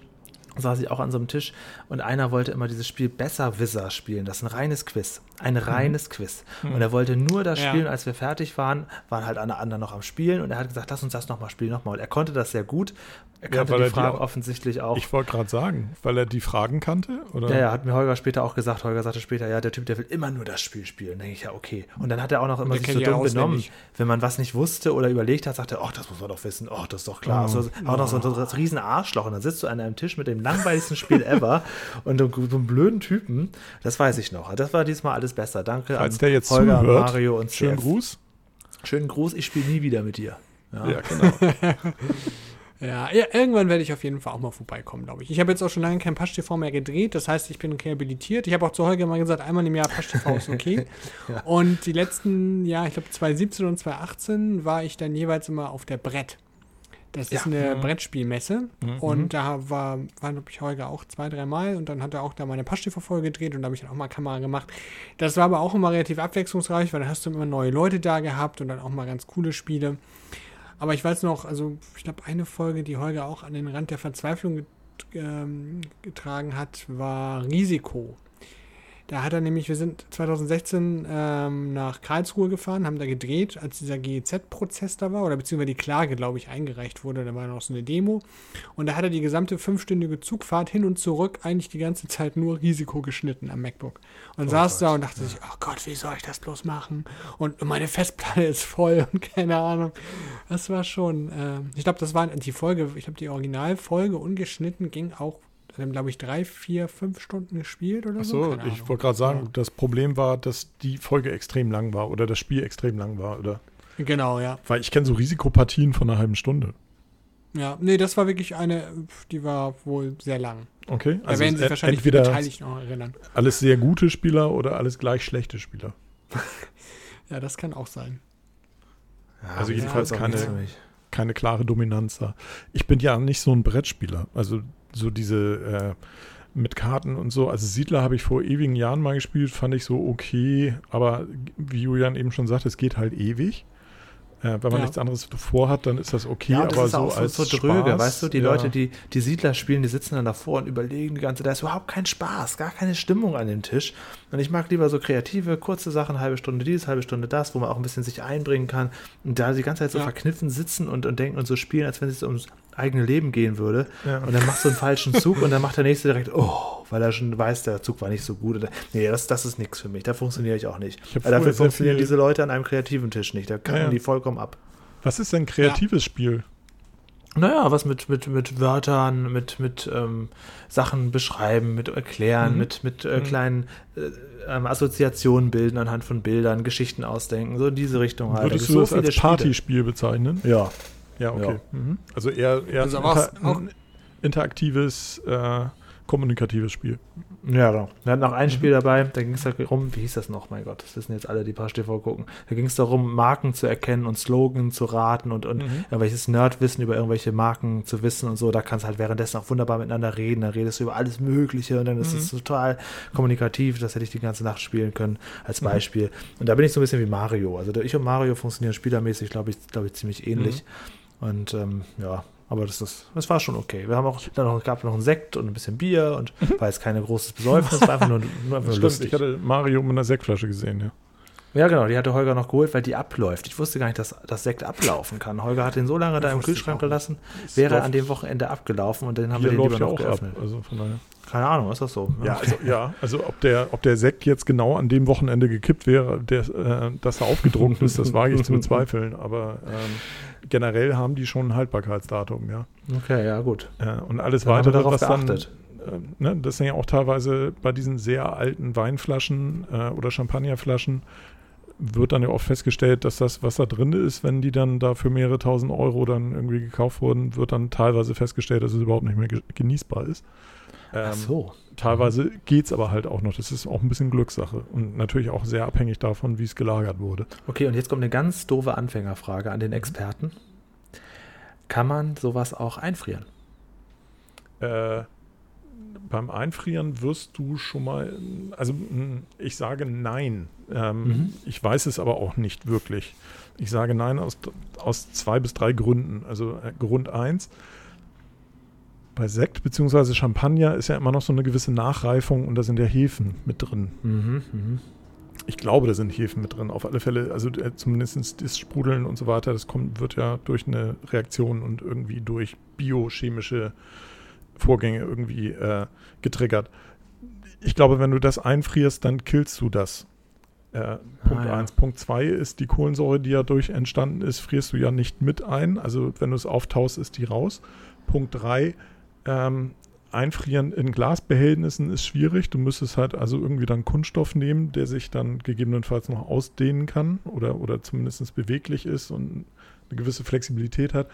Speaker 1: saß ich auch an so einem Tisch und einer wollte immer dieses Spiel Besserwisser spielen. Das ist ein reines Quiz. Ein reines Quiz. Und er wollte nur das
Speaker 2: Ja.
Speaker 1: spielen, als wir fertig waren, waren halt alle anderen noch am Spielen und er hat gesagt, lass uns das nochmal spielen, nochmal. Und er konnte das sehr gut. Er kannte
Speaker 3: weil
Speaker 1: die
Speaker 3: er die
Speaker 1: Fragen
Speaker 3: auch-
Speaker 1: offensichtlich auch.
Speaker 3: Ich wollte gerade sagen, weil er die Fragen kannte? Oder?
Speaker 1: Ja, ja, hat mir Holger später auch gesagt. Holger sagte später, ja, der Typ, der will immer nur das Spiel spielen. denke ich, ja, okay. Und dann hat er auch noch immer sich so
Speaker 2: ja
Speaker 1: dumm benommen. Wenn man was nicht wusste oder überlegt hat, sagte er, ach, das muss man doch wissen. Ach, das ist doch klar.
Speaker 3: Oh.
Speaker 1: So, auch noch so, so ein riesen Arschloch. Und dann sitzt du an einem Tisch mit dem langweiligsten Spiel ever und so einem blöden Typen. Das weiß ich noch. Das war diesmal alles besser. Danke
Speaker 3: Falls der jetzt
Speaker 1: Holger,
Speaker 3: zuhört,
Speaker 1: Mario und
Speaker 3: schönen
Speaker 1: CF.
Speaker 3: Gruß.
Speaker 1: Schönen Gruß. Ich spiele nie wieder mit dir. Ja.
Speaker 3: Ja, genau.
Speaker 2: ja, ja, irgendwann werde ich auf jeden Fall auch mal vorbeikommen, glaube ich. Ich habe jetzt auch schon lange kein Pasch-TV mehr gedreht, das heißt, ich bin rehabilitiert. Ich habe auch zu Holger mal gesagt, einmal im Jahr Pasch-TV ist okay.
Speaker 1: Ja.
Speaker 2: Und die letzten, ja, ich glaube 2017 und 2018 war ich dann jeweils immer auf der Brett. Das ist
Speaker 1: Ja.
Speaker 2: eine
Speaker 3: Mhm.
Speaker 2: Brettspielmesse
Speaker 3: Mhm.
Speaker 2: und da war, war glaube ich, Holger auch zwei, dreimal und dann hat er auch da meine Pasch-TV-Folge gedreht und da habe ich dann auch mal Kamera gemacht. Das war aber auch immer relativ abwechslungsreich, weil dann hast du immer neue Leute da gehabt und dann auch mal ganz coole Spiele. Aber ich weiß noch, also ich glaube, eine Folge, die Holger auch an den Rand der Verzweiflung get ähm, getragen hat, war Risiko. Da hat er nämlich, wir sind 2016 ähm, nach Karlsruhe gefahren, haben da gedreht, als dieser GEZ-Prozess da war, oder beziehungsweise die Klage, glaube ich, eingereicht wurde. Da war noch so eine Demo. Und da hat er die gesamte fünfstündige Zugfahrt hin und zurück eigentlich die ganze Zeit nur Risiko geschnitten am MacBook. Und
Speaker 1: Oh
Speaker 2: saß da
Speaker 1: Gott.
Speaker 2: und dachte sich, oh Gott, wie soll ich das bloß machen? Und meine Festplatte ist voll und keine Ahnung. Das war schon, ähm, ich glaube, das war die Folge, ich glaube, die Originalfolge ungeschnitten ging auch, wir haben, glaube ich, drei, vier, fünf Stunden gespielt oder so.
Speaker 3: Achso, ich wollte gerade sagen,
Speaker 2: Ja.
Speaker 3: das Problem war, dass die Folge extrem lang war oder das Spiel extrem lang war. Oder
Speaker 2: Genau, ja.
Speaker 3: weil ich kenne so Risikopartien von einer halben Stunde.
Speaker 2: Ja, nee, das war wirklich eine, die war wohl sehr lang.
Speaker 3: Okay,
Speaker 2: Da werden sich wahrscheinlich
Speaker 3: entweder
Speaker 2: noch erinnern.
Speaker 3: alles sehr gute Spieler oder alles gleich schlechte Spieler.
Speaker 2: Ja, das kann auch sein.
Speaker 1: Ja,
Speaker 3: Also jedenfalls keine- keine klare Dominanz da. Ich bin ja nicht so ein Brettspieler. Also so diese äh, mit Karten und so. Also Siedler habe ich vor ewigen Jahren mal gespielt, fand ich so okay, aber wie Julian eben schon sagte, es geht halt ewig. Äh, wenn man ja. nichts anderes vorhat, dann ist das okay,
Speaker 1: ja, das aber ist so, auch als so, so dröge, Spaß, weißt du, die ja. Leute, die die Siedler spielen, die sitzen dann davor und überlegen die ganze, da ist überhaupt kein Spaß, gar keine Stimmung an dem Tisch. Und ich mag lieber so kreative, kurze Sachen, halbe Stunde dies, halbe Stunde das, wo man auch ein bisschen sich einbringen kann und da die ganze Zeit so verkniffen sitzen und, und denken und so spielen, als wenn es ums eigene Leben gehen würde. Und dann machst du einen falschen Zug und dann macht der nächste direkt, oh, weil er schon weiß, der Zug war nicht so gut. Oder, nee, das, das ist nichts für mich. Da funktioniere ich auch nicht. Weil dafür funktionieren diese Leute an einem kreativen Tisch nicht. Da kacken die vollkommen ab.
Speaker 3: Was ist denn kreatives ja. Spiel?
Speaker 1: Naja, was mit, mit, mit Wörtern, mit, mit ähm, Sachen beschreiben, mit erklären, mhm. mit, mit äh, mhm. kleinen äh, ähm, Assoziationen bilden anhand von Bildern, Geschichten ausdenken, so in diese Richtung
Speaker 3: halt. Würdest du so das als Partyspiel bezeichnen?
Speaker 1: Ja.
Speaker 3: Ja, okay. Ja. Mhm. Also eher, eher also inter auch interaktives äh, kommunikatives Spiel.
Speaker 1: Ja, genau. Wir hatten auch ein mhm. Spiel dabei, da ging es darum, wie hieß das noch, mein Gott, das wissen jetzt alle, die Pasch TV gucken. Da ging es darum, Marken zu erkennen und Slogan zu raten und, und mhm. irgendwelches Nerdwissen über irgendwelche Marken zu wissen und so. Da kannst du halt währenddessen auch wunderbar miteinander reden. Da redest du über alles Mögliche und dann ist es mhm. total kommunikativ. Das hätte ich die ganze Nacht spielen können, als mhm. Beispiel. Mhm. Und da bin ich so ein bisschen wie Mario. Also ich und Mario funktionieren spielermäßig, glaube ich, glaube ich, ziemlich ähnlich. Und ähm, ja, aber das, ist, das war schon okay. Wir haben auch, dann noch, gab noch einen Sekt und ein bisschen Bier und mhm. war jetzt kein großes Besäufnis, war einfach nur, nur, einfach lustig.
Speaker 3: Ich hatte Mario mit einer Sektflasche gesehen, ja.
Speaker 1: Ja, genau, die hatte Holger noch geholt, weil die abläuft. Ich wusste gar nicht, dass das Sekt ablaufen kann. Holger hat den so lange da im Kühlschrank gelassen, wäre an dem Wochenende abgelaufen und dann haben Hier wir den lieber noch geöffnet. Ab, also von daher. Keine Ahnung, ist das so?
Speaker 3: Ja, also, ja, also ob der, ob der Sekt jetzt genau an dem Wochenende gekippt wäre, der, äh, dass er aufgedrunken ist, das wage ich zu bezweifeln. Aber ähm, generell haben die schon ein Haltbarkeitsdatum, ja.
Speaker 1: Okay, ja, gut.
Speaker 3: Ja, und alles dann weitere, was geachtet. dann, äh, ne, das sind ja auch teilweise bei diesen sehr alten Weinflaschen äh, oder Champagnerflaschen, wird dann ja oft festgestellt, dass das, was da drin ist, wenn die dann da für mehrere tausend Euro dann irgendwie gekauft wurden, wird dann teilweise festgestellt, dass es überhaupt nicht mehr genießbar ist.
Speaker 1: Ähm, Ach so.
Speaker 3: Teilweise geht es aber halt auch noch. Das ist auch ein bisschen Glückssache und natürlich auch sehr abhängig davon, wie es gelagert wurde.
Speaker 1: Okay, und jetzt kommt eine ganz doofe Anfängerfrage an den Experten. Kann man sowas auch einfrieren?
Speaker 3: Äh, beim Einfrieren wirst du schon mal, also ich sage nein. Ähm, mhm. Ich weiß es aber auch nicht wirklich. Ich sage nein aus, aus zwei bis drei Gründen. Also äh, Grund eins, bei Sekt bzw. Champagner ist ja immer noch so eine gewisse Nachreifung und da sind ja Hefen mit drin. Mhm, mh. Ich glaube, da sind Hefen mit drin. Auf alle Fälle, also äh, zumindest das Sprudeln und so weiter, das kommt, wird ja durch eine Reaktion und irgendwie durch biochemische Vorgänge irgendwie äh, getriggert. Ich glaube, wenn du das einfrierst, dann killst du das. Äh, Punkt 1. Ah, ja. Punkt 2 ist, die Kohlensäure, die ja durch entstanden ist, frierst du ja nicht mit ein. Also wenn du es auftaust, ist die raus. Punkt 3, ähm, Einfrieren in Glasbehältnissen ist schwierig. Du müsstest halt also irgendwie dann Kunststoff nehmen, der sich dann gegebenenfalls noch ausdehnen kann oder, oder zumindest beweglich ist und eine gewisse Flexibilität hat.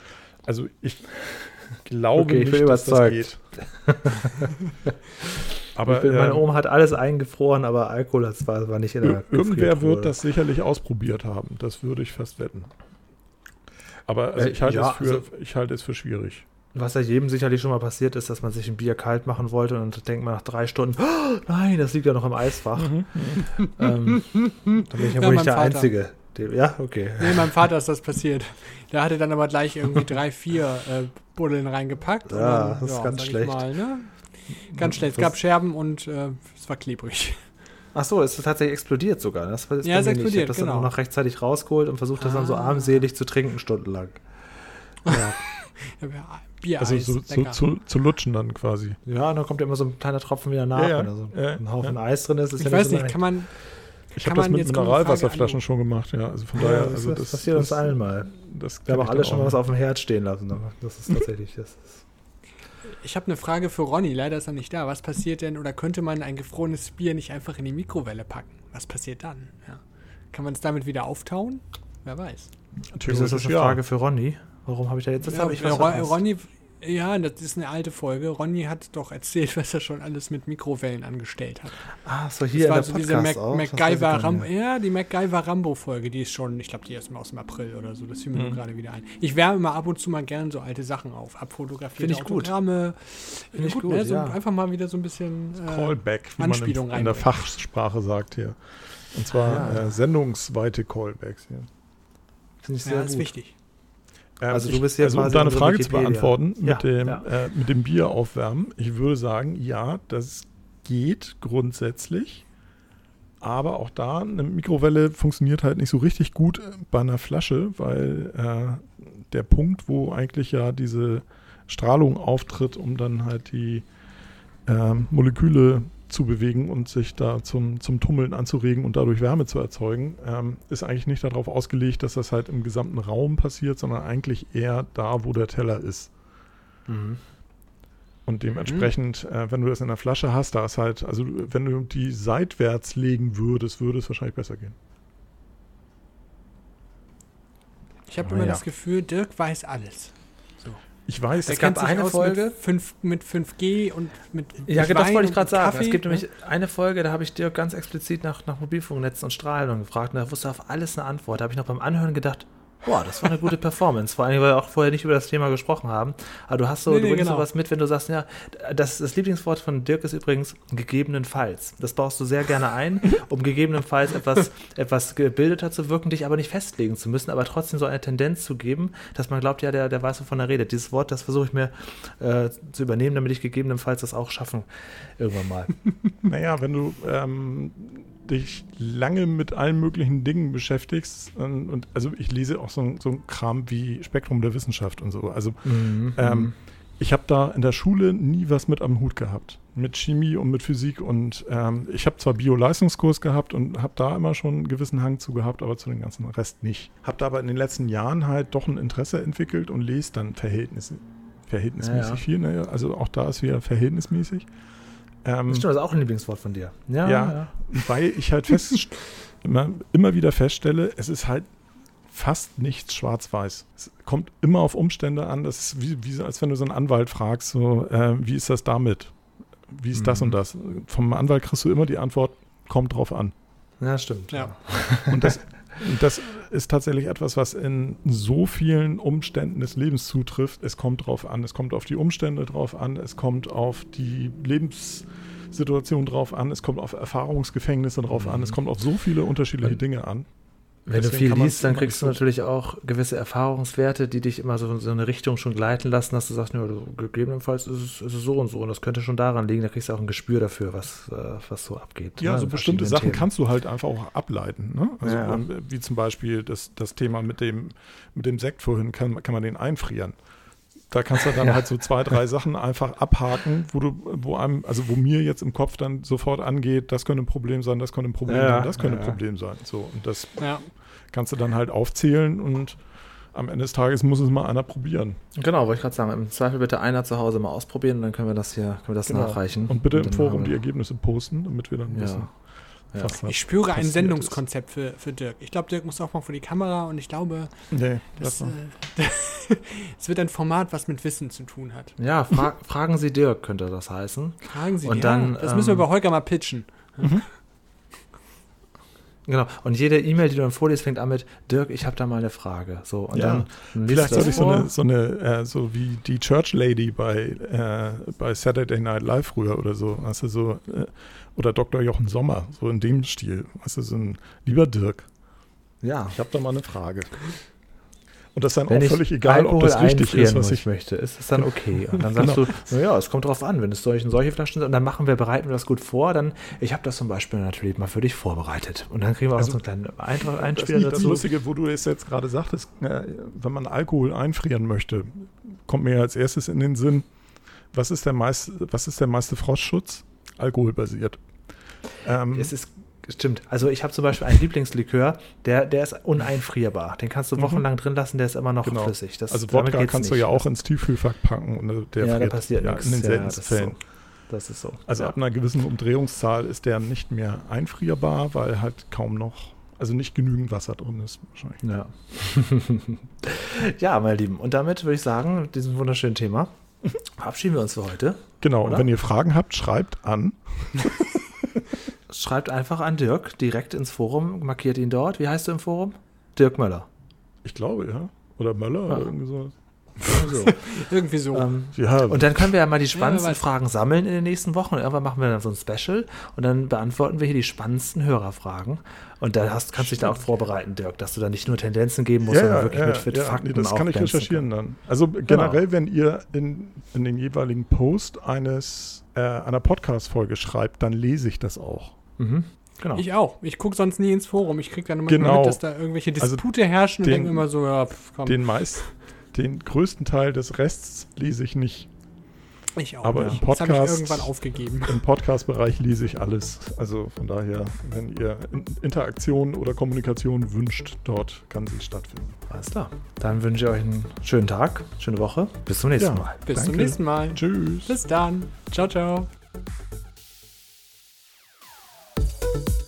Speaker 3: Also ich glaube okay, ich nicht, dass das
Speaker 1: geht. aber bin, meine ähm, Oma hat alles eingefroren, aber Alkohol das war, war nicht in der
Speaker 3: Irgendwer wird das sicherlich ausprobiert haben. Das würde ich fast wetten. Aber also äh, ich, halte ja, es für, also, ich halte es für schwierig.
Speaker 1: Was ja jedem sicherlich schon mal passiert ist, dass man sich ein Bier kalt machen wollte und dann denkt man nach drei Stunden, oh, nein, das liegt ja noch im Eisfach. Mhm. ähm, da bin ich ja, ja wohl nicht der Vater. Einzige. Ja, okay.
Speaker 2: Nee, meinem Vater ist das passiert. Der hatte dann aber gleich irgendwie drei, vier äh, Buddeln reingepackt.
Speaker 1: Ja, dann, das ist ja, ganz schlecht. Mal, ne?
Speaker 2: Ganz schlecht. Es gab Scherben und äh, es war klebrig.
Speaker 1: Ach so, es ist tatsächlich explodiert sogar. Das, das
Speaker 2: ja, es explodiert, Ich habe
Speaker 1: das genau. dann auch noch rechtzeitig rausgeholt und versucht, das ah. dann so ah. armselig zu trinken, stundenlang. Ja.
Speaker 3: Bier Also so, so zu, zu, lutschen dann quasi.
Speaker 1: Ja, und dann kommt ja immer so ein kleiner Tropfen wieder nach, ja, ja. wenn da so ein Haufen Eis drin ist. ist
Speaker 2: ich ja weiß nicht, so kann man.
Speaker 3: Ich habe das mit Mineralwasserflaschen schon gemacht, ja. Also von daher,
Speaker 1: das, also das, passiert uns allen mal. Wir haben auch alle schon mal was auf dem Herd stehen lassen. Das ist tatsächlich. das ist
Speaker 2: ich habe eine Frage für Ronny, leider ist er nicht da. Was passiert denn, oder könnte man ein gefrorenes Bier nicht einfach in die Mikrowelle packen? Was passiert dann? Ja. Kann man es damit wieder auftauen? Wer weiß.
Speaker 1: Wieso ist das eine Frage für Ronny? Warum habe ich da jetzt das? Ja,
Speaker 2: ich Ron, Ronny, Ja, das ist eine alte Folge. Ronny hat doch erzählt, was er schon alles mit Mikrowellen angestellt hat.
Speaker 1: Ah, so hier
Speaker 2: das
Speaker 1: in
Speaker 2: war
Speaker 1: der
Speaker 2: so diese
Speaker 1: Podcast
Speaker 2: Mac.
Speaker 1: Das
Speaker 2: MacGyver Rambo. Ja, die MacGyver Rambo-Folge, die ist schon, ich glaube, die ist aus dem April oder so. Das fiel mir
Speaker 3: Mhm.
Speaker 2: nur gerade wieder ein. Ich wärme immer ab und zu mal gern so alte Sachen auf. Abfotografierte
Speaker 1: Find ich gut.
Speaker 2: Autogramme.
Speaker 1: Find ich gut,
Speaker 2: ne? so
Speaker 1: ja.
Speaker 2: Einfach mal wieder so ein bisschen. Äh,
Speaker 3: Callback, wie
Speaker 2: Anspielung
Speaker 3: man in, in der. Fachsprache sagt hier. Und zwar
Speaker 1: Ja.
Speaker 3: äh, sendungsweite Callbacks hier.
Speaker 1: Finde ich
Speaker 2: ja,
Speaker 1: sehr
Speaker 2: ist
Speaker 1: gut.
Speaker 2: wichtig.
Speaker 3: Ähm,
Speaker 1: Also du
Speaker 3: ich-
Speaker 1: bist hier
Speaker 3: also um deine Frage zu
Speaker 1: Wikipedia.
Speaker 3: beantworten
Speaker 1: Ja,
Speaker 3: mit, dem,
Speaker 1: ja.
Speaker 3: Äh, mit dem Bier aufwärmen, ich würde sagen, ja, das geht grundsätzlich. Aber auch da, eine Mikrowelle funktioniert halt nicht so richtig gut bei einer Flasche, weil äh, der Punkt, wo eigentlich ja diese Strahlung auftritt, um dann halt die ähm, Moleküle zu bewegen und sich da zum, zum Tummeln anzuregen und dadurch Wärme zu erzeugen, ähm, ist eigentlich nicht darauf ausgelegt, dass das halt im gesamten Raum passiert, sondern eigentlich eher da, wo der Teller ist.
Speaker 1: Mhm.
Speaker 3: Und dementsprechend, äh, wenn du das in der Flasche hast, da ist halt, also wenn du die seitwärts legen würdest, würde es wahrscheinlich besser gehen.
Speaker 2: Ich habe
Speaker 1: Ah,
Speaker 2: immer
Speaker 1: ja.
Speaker 2: das Gefühl, Dirk weiß alles.
Speaker 3: Ich weiß,
Speaker 1: Es gab eine Folge-
Speaker 2: Mit, 5, mit 5G und mit.
Speaker 1: Ja,
Speaker 2: mit
Speaker 1: das wollte ich gerade sagen. Es gibt
Speaker 2: ne?
Speaker 1: nämlich eine Folge, da habe ich dir ganz explizit nach, nach Mobilfunknetzen und Strahlung gefragt und da wusste auf alles eine Antwort. Da habe ich noch beim Anhören gedacht, boah, das war eine gute Performance. Vor allem, weil wir auch vorher nicht über das Thema gesprochen haben. Aber du hast so,
Speaker 2: Nee,
Speaker 1: du
Speaker 2: nee,
Speaker 1: bringst
Speaker 2: genau.
Speaker 1: sowas mit, wenn du sagst, ja, das, das Lieblingswort von Dirk ist übrigens gegebenenfalls. Das baust du sehr gerne ein, um gegebenenfalls etwas, etwas gebildeter zu wirken, dich aber nicht festlegen zu müssen, aber trotzdem so eine Tendenz zu geben, dass man glaubt, ja, der, der weiß, wovon er redet. Dieses Wort, das versuche ich mir äh, zu übernehmen, damit ich gegebenenfalls das auch schaffen irgendwann mal.
Speaker 3: naja, wenn du ähm, dich lange mit allen möglichen Dingen beschäftigst, und, und also ich lese auch so, ein- so ein Kram wie Spektrum der Wissenschaft und so. Also
Speaker 1: Mhm.
Speaker 3: Ähm, ich habe da in der Schule nie was mit am Hut gehabt. Mit Chemie und mit Physik. Und ähm, ich habe zwar Bio-Leistungskurs gehabt und habe da immer schon einen gewissen Hang zu gehabt, aber zu den ganzen Rest nicht. Habe da aber in den letzten Jahren halt doch ein Interesse entwickelt und lese dann Verhältnis, verhältnismäßig
Speaker 1: Ja, ja.
Speaker 3: viel. Ne? Also auch da ist wieder verhältnismäßig. Ähm,
Speaker 1: Das stimmt, das ist auch ein Lieblingswort von dir. Ja,
Speaker 3: Ja. weil ich halt fest, immer, immer wieder feststelle, es ist halt fast nichts schwarz-weiß. Es kommt immer auf Umstände an. Das ist wie, wie so, als wenn du so einen Anwalt fragst, so, äh, wie ist das damit? Wie ist das
Speaker 1: Mhm.
Speaker 3: und das? Vom Anwalt kriegst du immer die Antwort, kommt drauf an.
Speaker 1: Ja, stimmt.
Speaker 2: Ja.
Speaker 3: Und das, das ist tatsächlich etwas, was in so vielen Umständen des Lebens zutrifft. Es kommt drauf an. Es kommt auf die Umstände drauf an. Es kommt auf die Lebenssituation drauf an. Es kommt auf Erfahrungsgefängnisse drauf an. Es kommt auf so viele unterschiedliche
Speaker 1: Und-
Speaker 3: Dinge an.
Speaker 1: Wenn du
Speaker 3: Deswegen
Speaker 1: viel
Speaker 3: kann man
Speaker 1: liest,
Speaker 3: es
Speaker 1: dann kriegst du natürlich auch gewisse Erfahrungswerte, die dich immer so in so eine Richtung schon gleiten lassen, dass du sagst, ja, du- gegebenenfalls ist es, ist es so und so und das könnte schon daran liegen, da kriegst du auch ein Gespür dafür, was, äh, was so abgeht.
Speaker 3: Ja,
Speaker 1: ne,
Speaker 3: so bestimmte Sachen
Speaker 1: Themen.
Speaker 3: kannst du halt einfach auch ableiten. Ne? Also,
Speaker 1: Ja.
Speaker 3: ähm, wie zum Beispiel das, das Thema mit dem, mit dem Sekt vorhin, kann, kann man den einfrieren. Da kannst du dann
Speaker 1: Ja.
Speaker 3: halt so zwei, drei Sachen einfach abhaken, wo du, wo einem, also wo mir jetzt im Kopf dann sofort angeht, das könnte ein Problem sein, das könnte ein Problem
Speaker 1: Ja,
Speaker 3: sein, das könnte
Speaker 1: ja,
Speaker 3: ein. Problem sein. So, und das
Speaker 2: Ja.
Speaker 3: kannst du dann halt aufzählen und am Ende des Tages muss es mal einer probieren.
Speaker 1: Genau, wollte ich gerade sagen, im Zweifel bitte einer zu Hause mal ausprobieren und dann können wir das hier, können wir das
Speaker 3: Genau.
Speaker 1: nachreichen.
Speaker 3: Und bitte im
Speaker 1: dann
Speaker 3: Forum die Ergebnisse posten, damit wir dann
Speaker 1: Ja.
Speaker 3: wissen,
Speaker 1: Ja.
Speaker 2: Ich spüre ein Sendungskonzept für, für Dirk. Ich glaube, Dirk muss auch mal vor die Kamera und ich glaube.
Speaker 3: Nee,
Speaker 2: das, äh, es wird ein Format, was mit Wissen zu tun hat.
Speaker 1: Ja, fra fragen Sie Dirk, könnte das heißen.
Speaker 2: Fragen Sie
Speaker 1: Und
Speaker 2: die-
Speaker 1: dann,
Speaker 2: Das müssen wir
Speaker 1: ähm,
Speaker 2: bei Holger mal pitchen.
Speaker 1: Genau. Und jede E-Mail, die du dann vorliest, fängt an mit Dirk, ich habe da mal eine Frage. So, und
Speaker 3: Ja.
Speaker 1: dann liest
Speaker 3: Vielleicht
Speaker 1: du
Speaker 3: soll
Speaker 1: das
Speaker 3: ich so eine, so eine äh, so wie die Church Lady bei, äh, bei Saturday Night Live früher oder so, weißt du, so, äh, oder Dr. Jochen Sommer, so in dem Stil, weißt du, so ein, lieber Dirk,
Speaker 1: Ja.
Speaker 3: ich habe da mal eine Frage. Und das ist dann
Speaker 1: Wenn
Speaker 3: auch völlig egal, ob
Speaker 1: Alkohol
Speaker 3: das richtig ist, was ich,
Speaker 1: möchte, ist es dann okay. Und dann sagst
Speaker 3: Genau.
Speaker 1: du, naja, es kommt drauf an, wenn es solche, solche Flaschen sind und dann machen wir, bereiten wir das gut vor, dann, ich habe das zum Beispiel natürlich mal für dich vorbereitet. Und dann kriegen wir auch
Speaker 3: Also,
Speaker 1: so einen kleinen Eintrag,
Speaker 3: das,
Speaker 1: Einspieler
Speaker 3: das
Speaker 1: dazu.
Speaker 3: Lustige, wo du es jetzt gerade sagtest, äh, wenn man Alkohol einfrieren möchte, kommt mir als erstes in den Sinn, was ist der meiste, was ist der meiste Frostschutz? Alkoholbasiert. Ähm,
Speaker 1: Es ist, stimmt. Also ich habe zum Beispiel einen Lieblingslikör, der, der ist uneinfrierbar. Den kannst du
Speaker 3: Mhm.
Speaker 1: wochenlang drin lassen, der ist immer noch
Speaker 3: Genau.
Speaker 1: flüssig. Das,
Speaker 3: also Wodka kannst du
Speaker 1: nicht.
Speaker 3: ja auch ins Tiefkühlfach packen und der
Speaker 1: ja, da
Speaker 3: friert
Speaker 1: passiert
Speaker 3: ja,
Speaker 1: nichts.
Speaker 3: in den
Speaker 1: Ja,
Speaker 3: seltensten
Speaker 1: das ist
Speaker 3: Fällen.
Speaker 1: so. Das ist so.
Speaker 3: Also
Speaker 1: ja.
Speaker 3: ab einer gewissen Umdrehungszahl ist der nicht mehr einfrierbar, weil halt kaum noch, also nicht genügend Wasser drin ist wahrscheinlich.
Speaker 1: Ja. ja, meine Lieben. Und damit würde ich sagen, mit diesem wunderschönen Thema, verabschieden wir uns für heute.
Speaker 3: Genau,
Speaker 1: Oder?
Speaker 3: und wenn ihr Fragen habt, schreibt an.
Speaker 1: Schreibt einfach an Dirk direkt ins Forum, markiert ihn dort. Wie heißt du im Forum? Dirk Möller.
Speaker 3: Ich glaube, ja. Oder Möller
Speaker 1: Ja.
Speaker 3: oder irgendwie so.
Speaker 1: Also,
Speaker 2: Irgendwie so.
Speaker 1: ähm,
Speaker 3: Ja,
Speaker 1: und dann können wir ja mal die spannendsten
Speaker 2: weiß.
Speaker 1: Fragen sammeln in den nächsten Wochen. Und irgendwann machen wir dann so ein Special und dann beantworten wir hier die spannendsten Hörerfragen. Und dann hast, kannst du dich da auch vorbereiten, Dirk, dass du da nicht nur Tendenzen geben musst, sondern wirklich mit, mit Fakten
Speaker 3: nee, das kann ich recherchieren dann. Also generell, wenn ihr in, in den jeweiligen Post eines äh, einer Podcast-Folge schreibt, dann lese ich das auch.
Speaker 1: Mhm. Genau.
Speaker 2: Ich auch. Ich gucke sonst nie ins Forum. Ich kriege dann immer
Speaker 3: Genau.
Speaker 2: mit, dass da irgendwelche
Speaker 3: Also
Speaker 2: Dispute herrschen und
Speaker 3: den-
Speaker 2: denke immer so, ja, pff, komm,
Speaker 3: Den meist, den größten Teil des Rests lese ich nicht.
Speaker 2: ich auch.
Speaker 3: aber
Speaker 2: nicht.
Speaker 3: im
Speaker 2: Das habe ich
Speaker 3: Podcast-
Speaker 2: irgendwann aufgegeben.
Speaker 3: Im Podcast-Bereich lese ich alles. Also von daher, wenn ihr In- Interaktion oder Kommunikation wünscht, dort kann sie stattfinden.
Speaker 1: Alles klar. Dann wünsche ich euch einen schönen Tag, schöne Woche. Bis zum nächsten
Speaker 3: Ja.
Speaker 1: Mal.
Speaker 2: Bis zum
Speaker 3: Danke.
Speaker 2: nächsten Mal.
Speaker 3: Tschüss.
Speaker 2: Bis dann. Ciao, ciao. thank you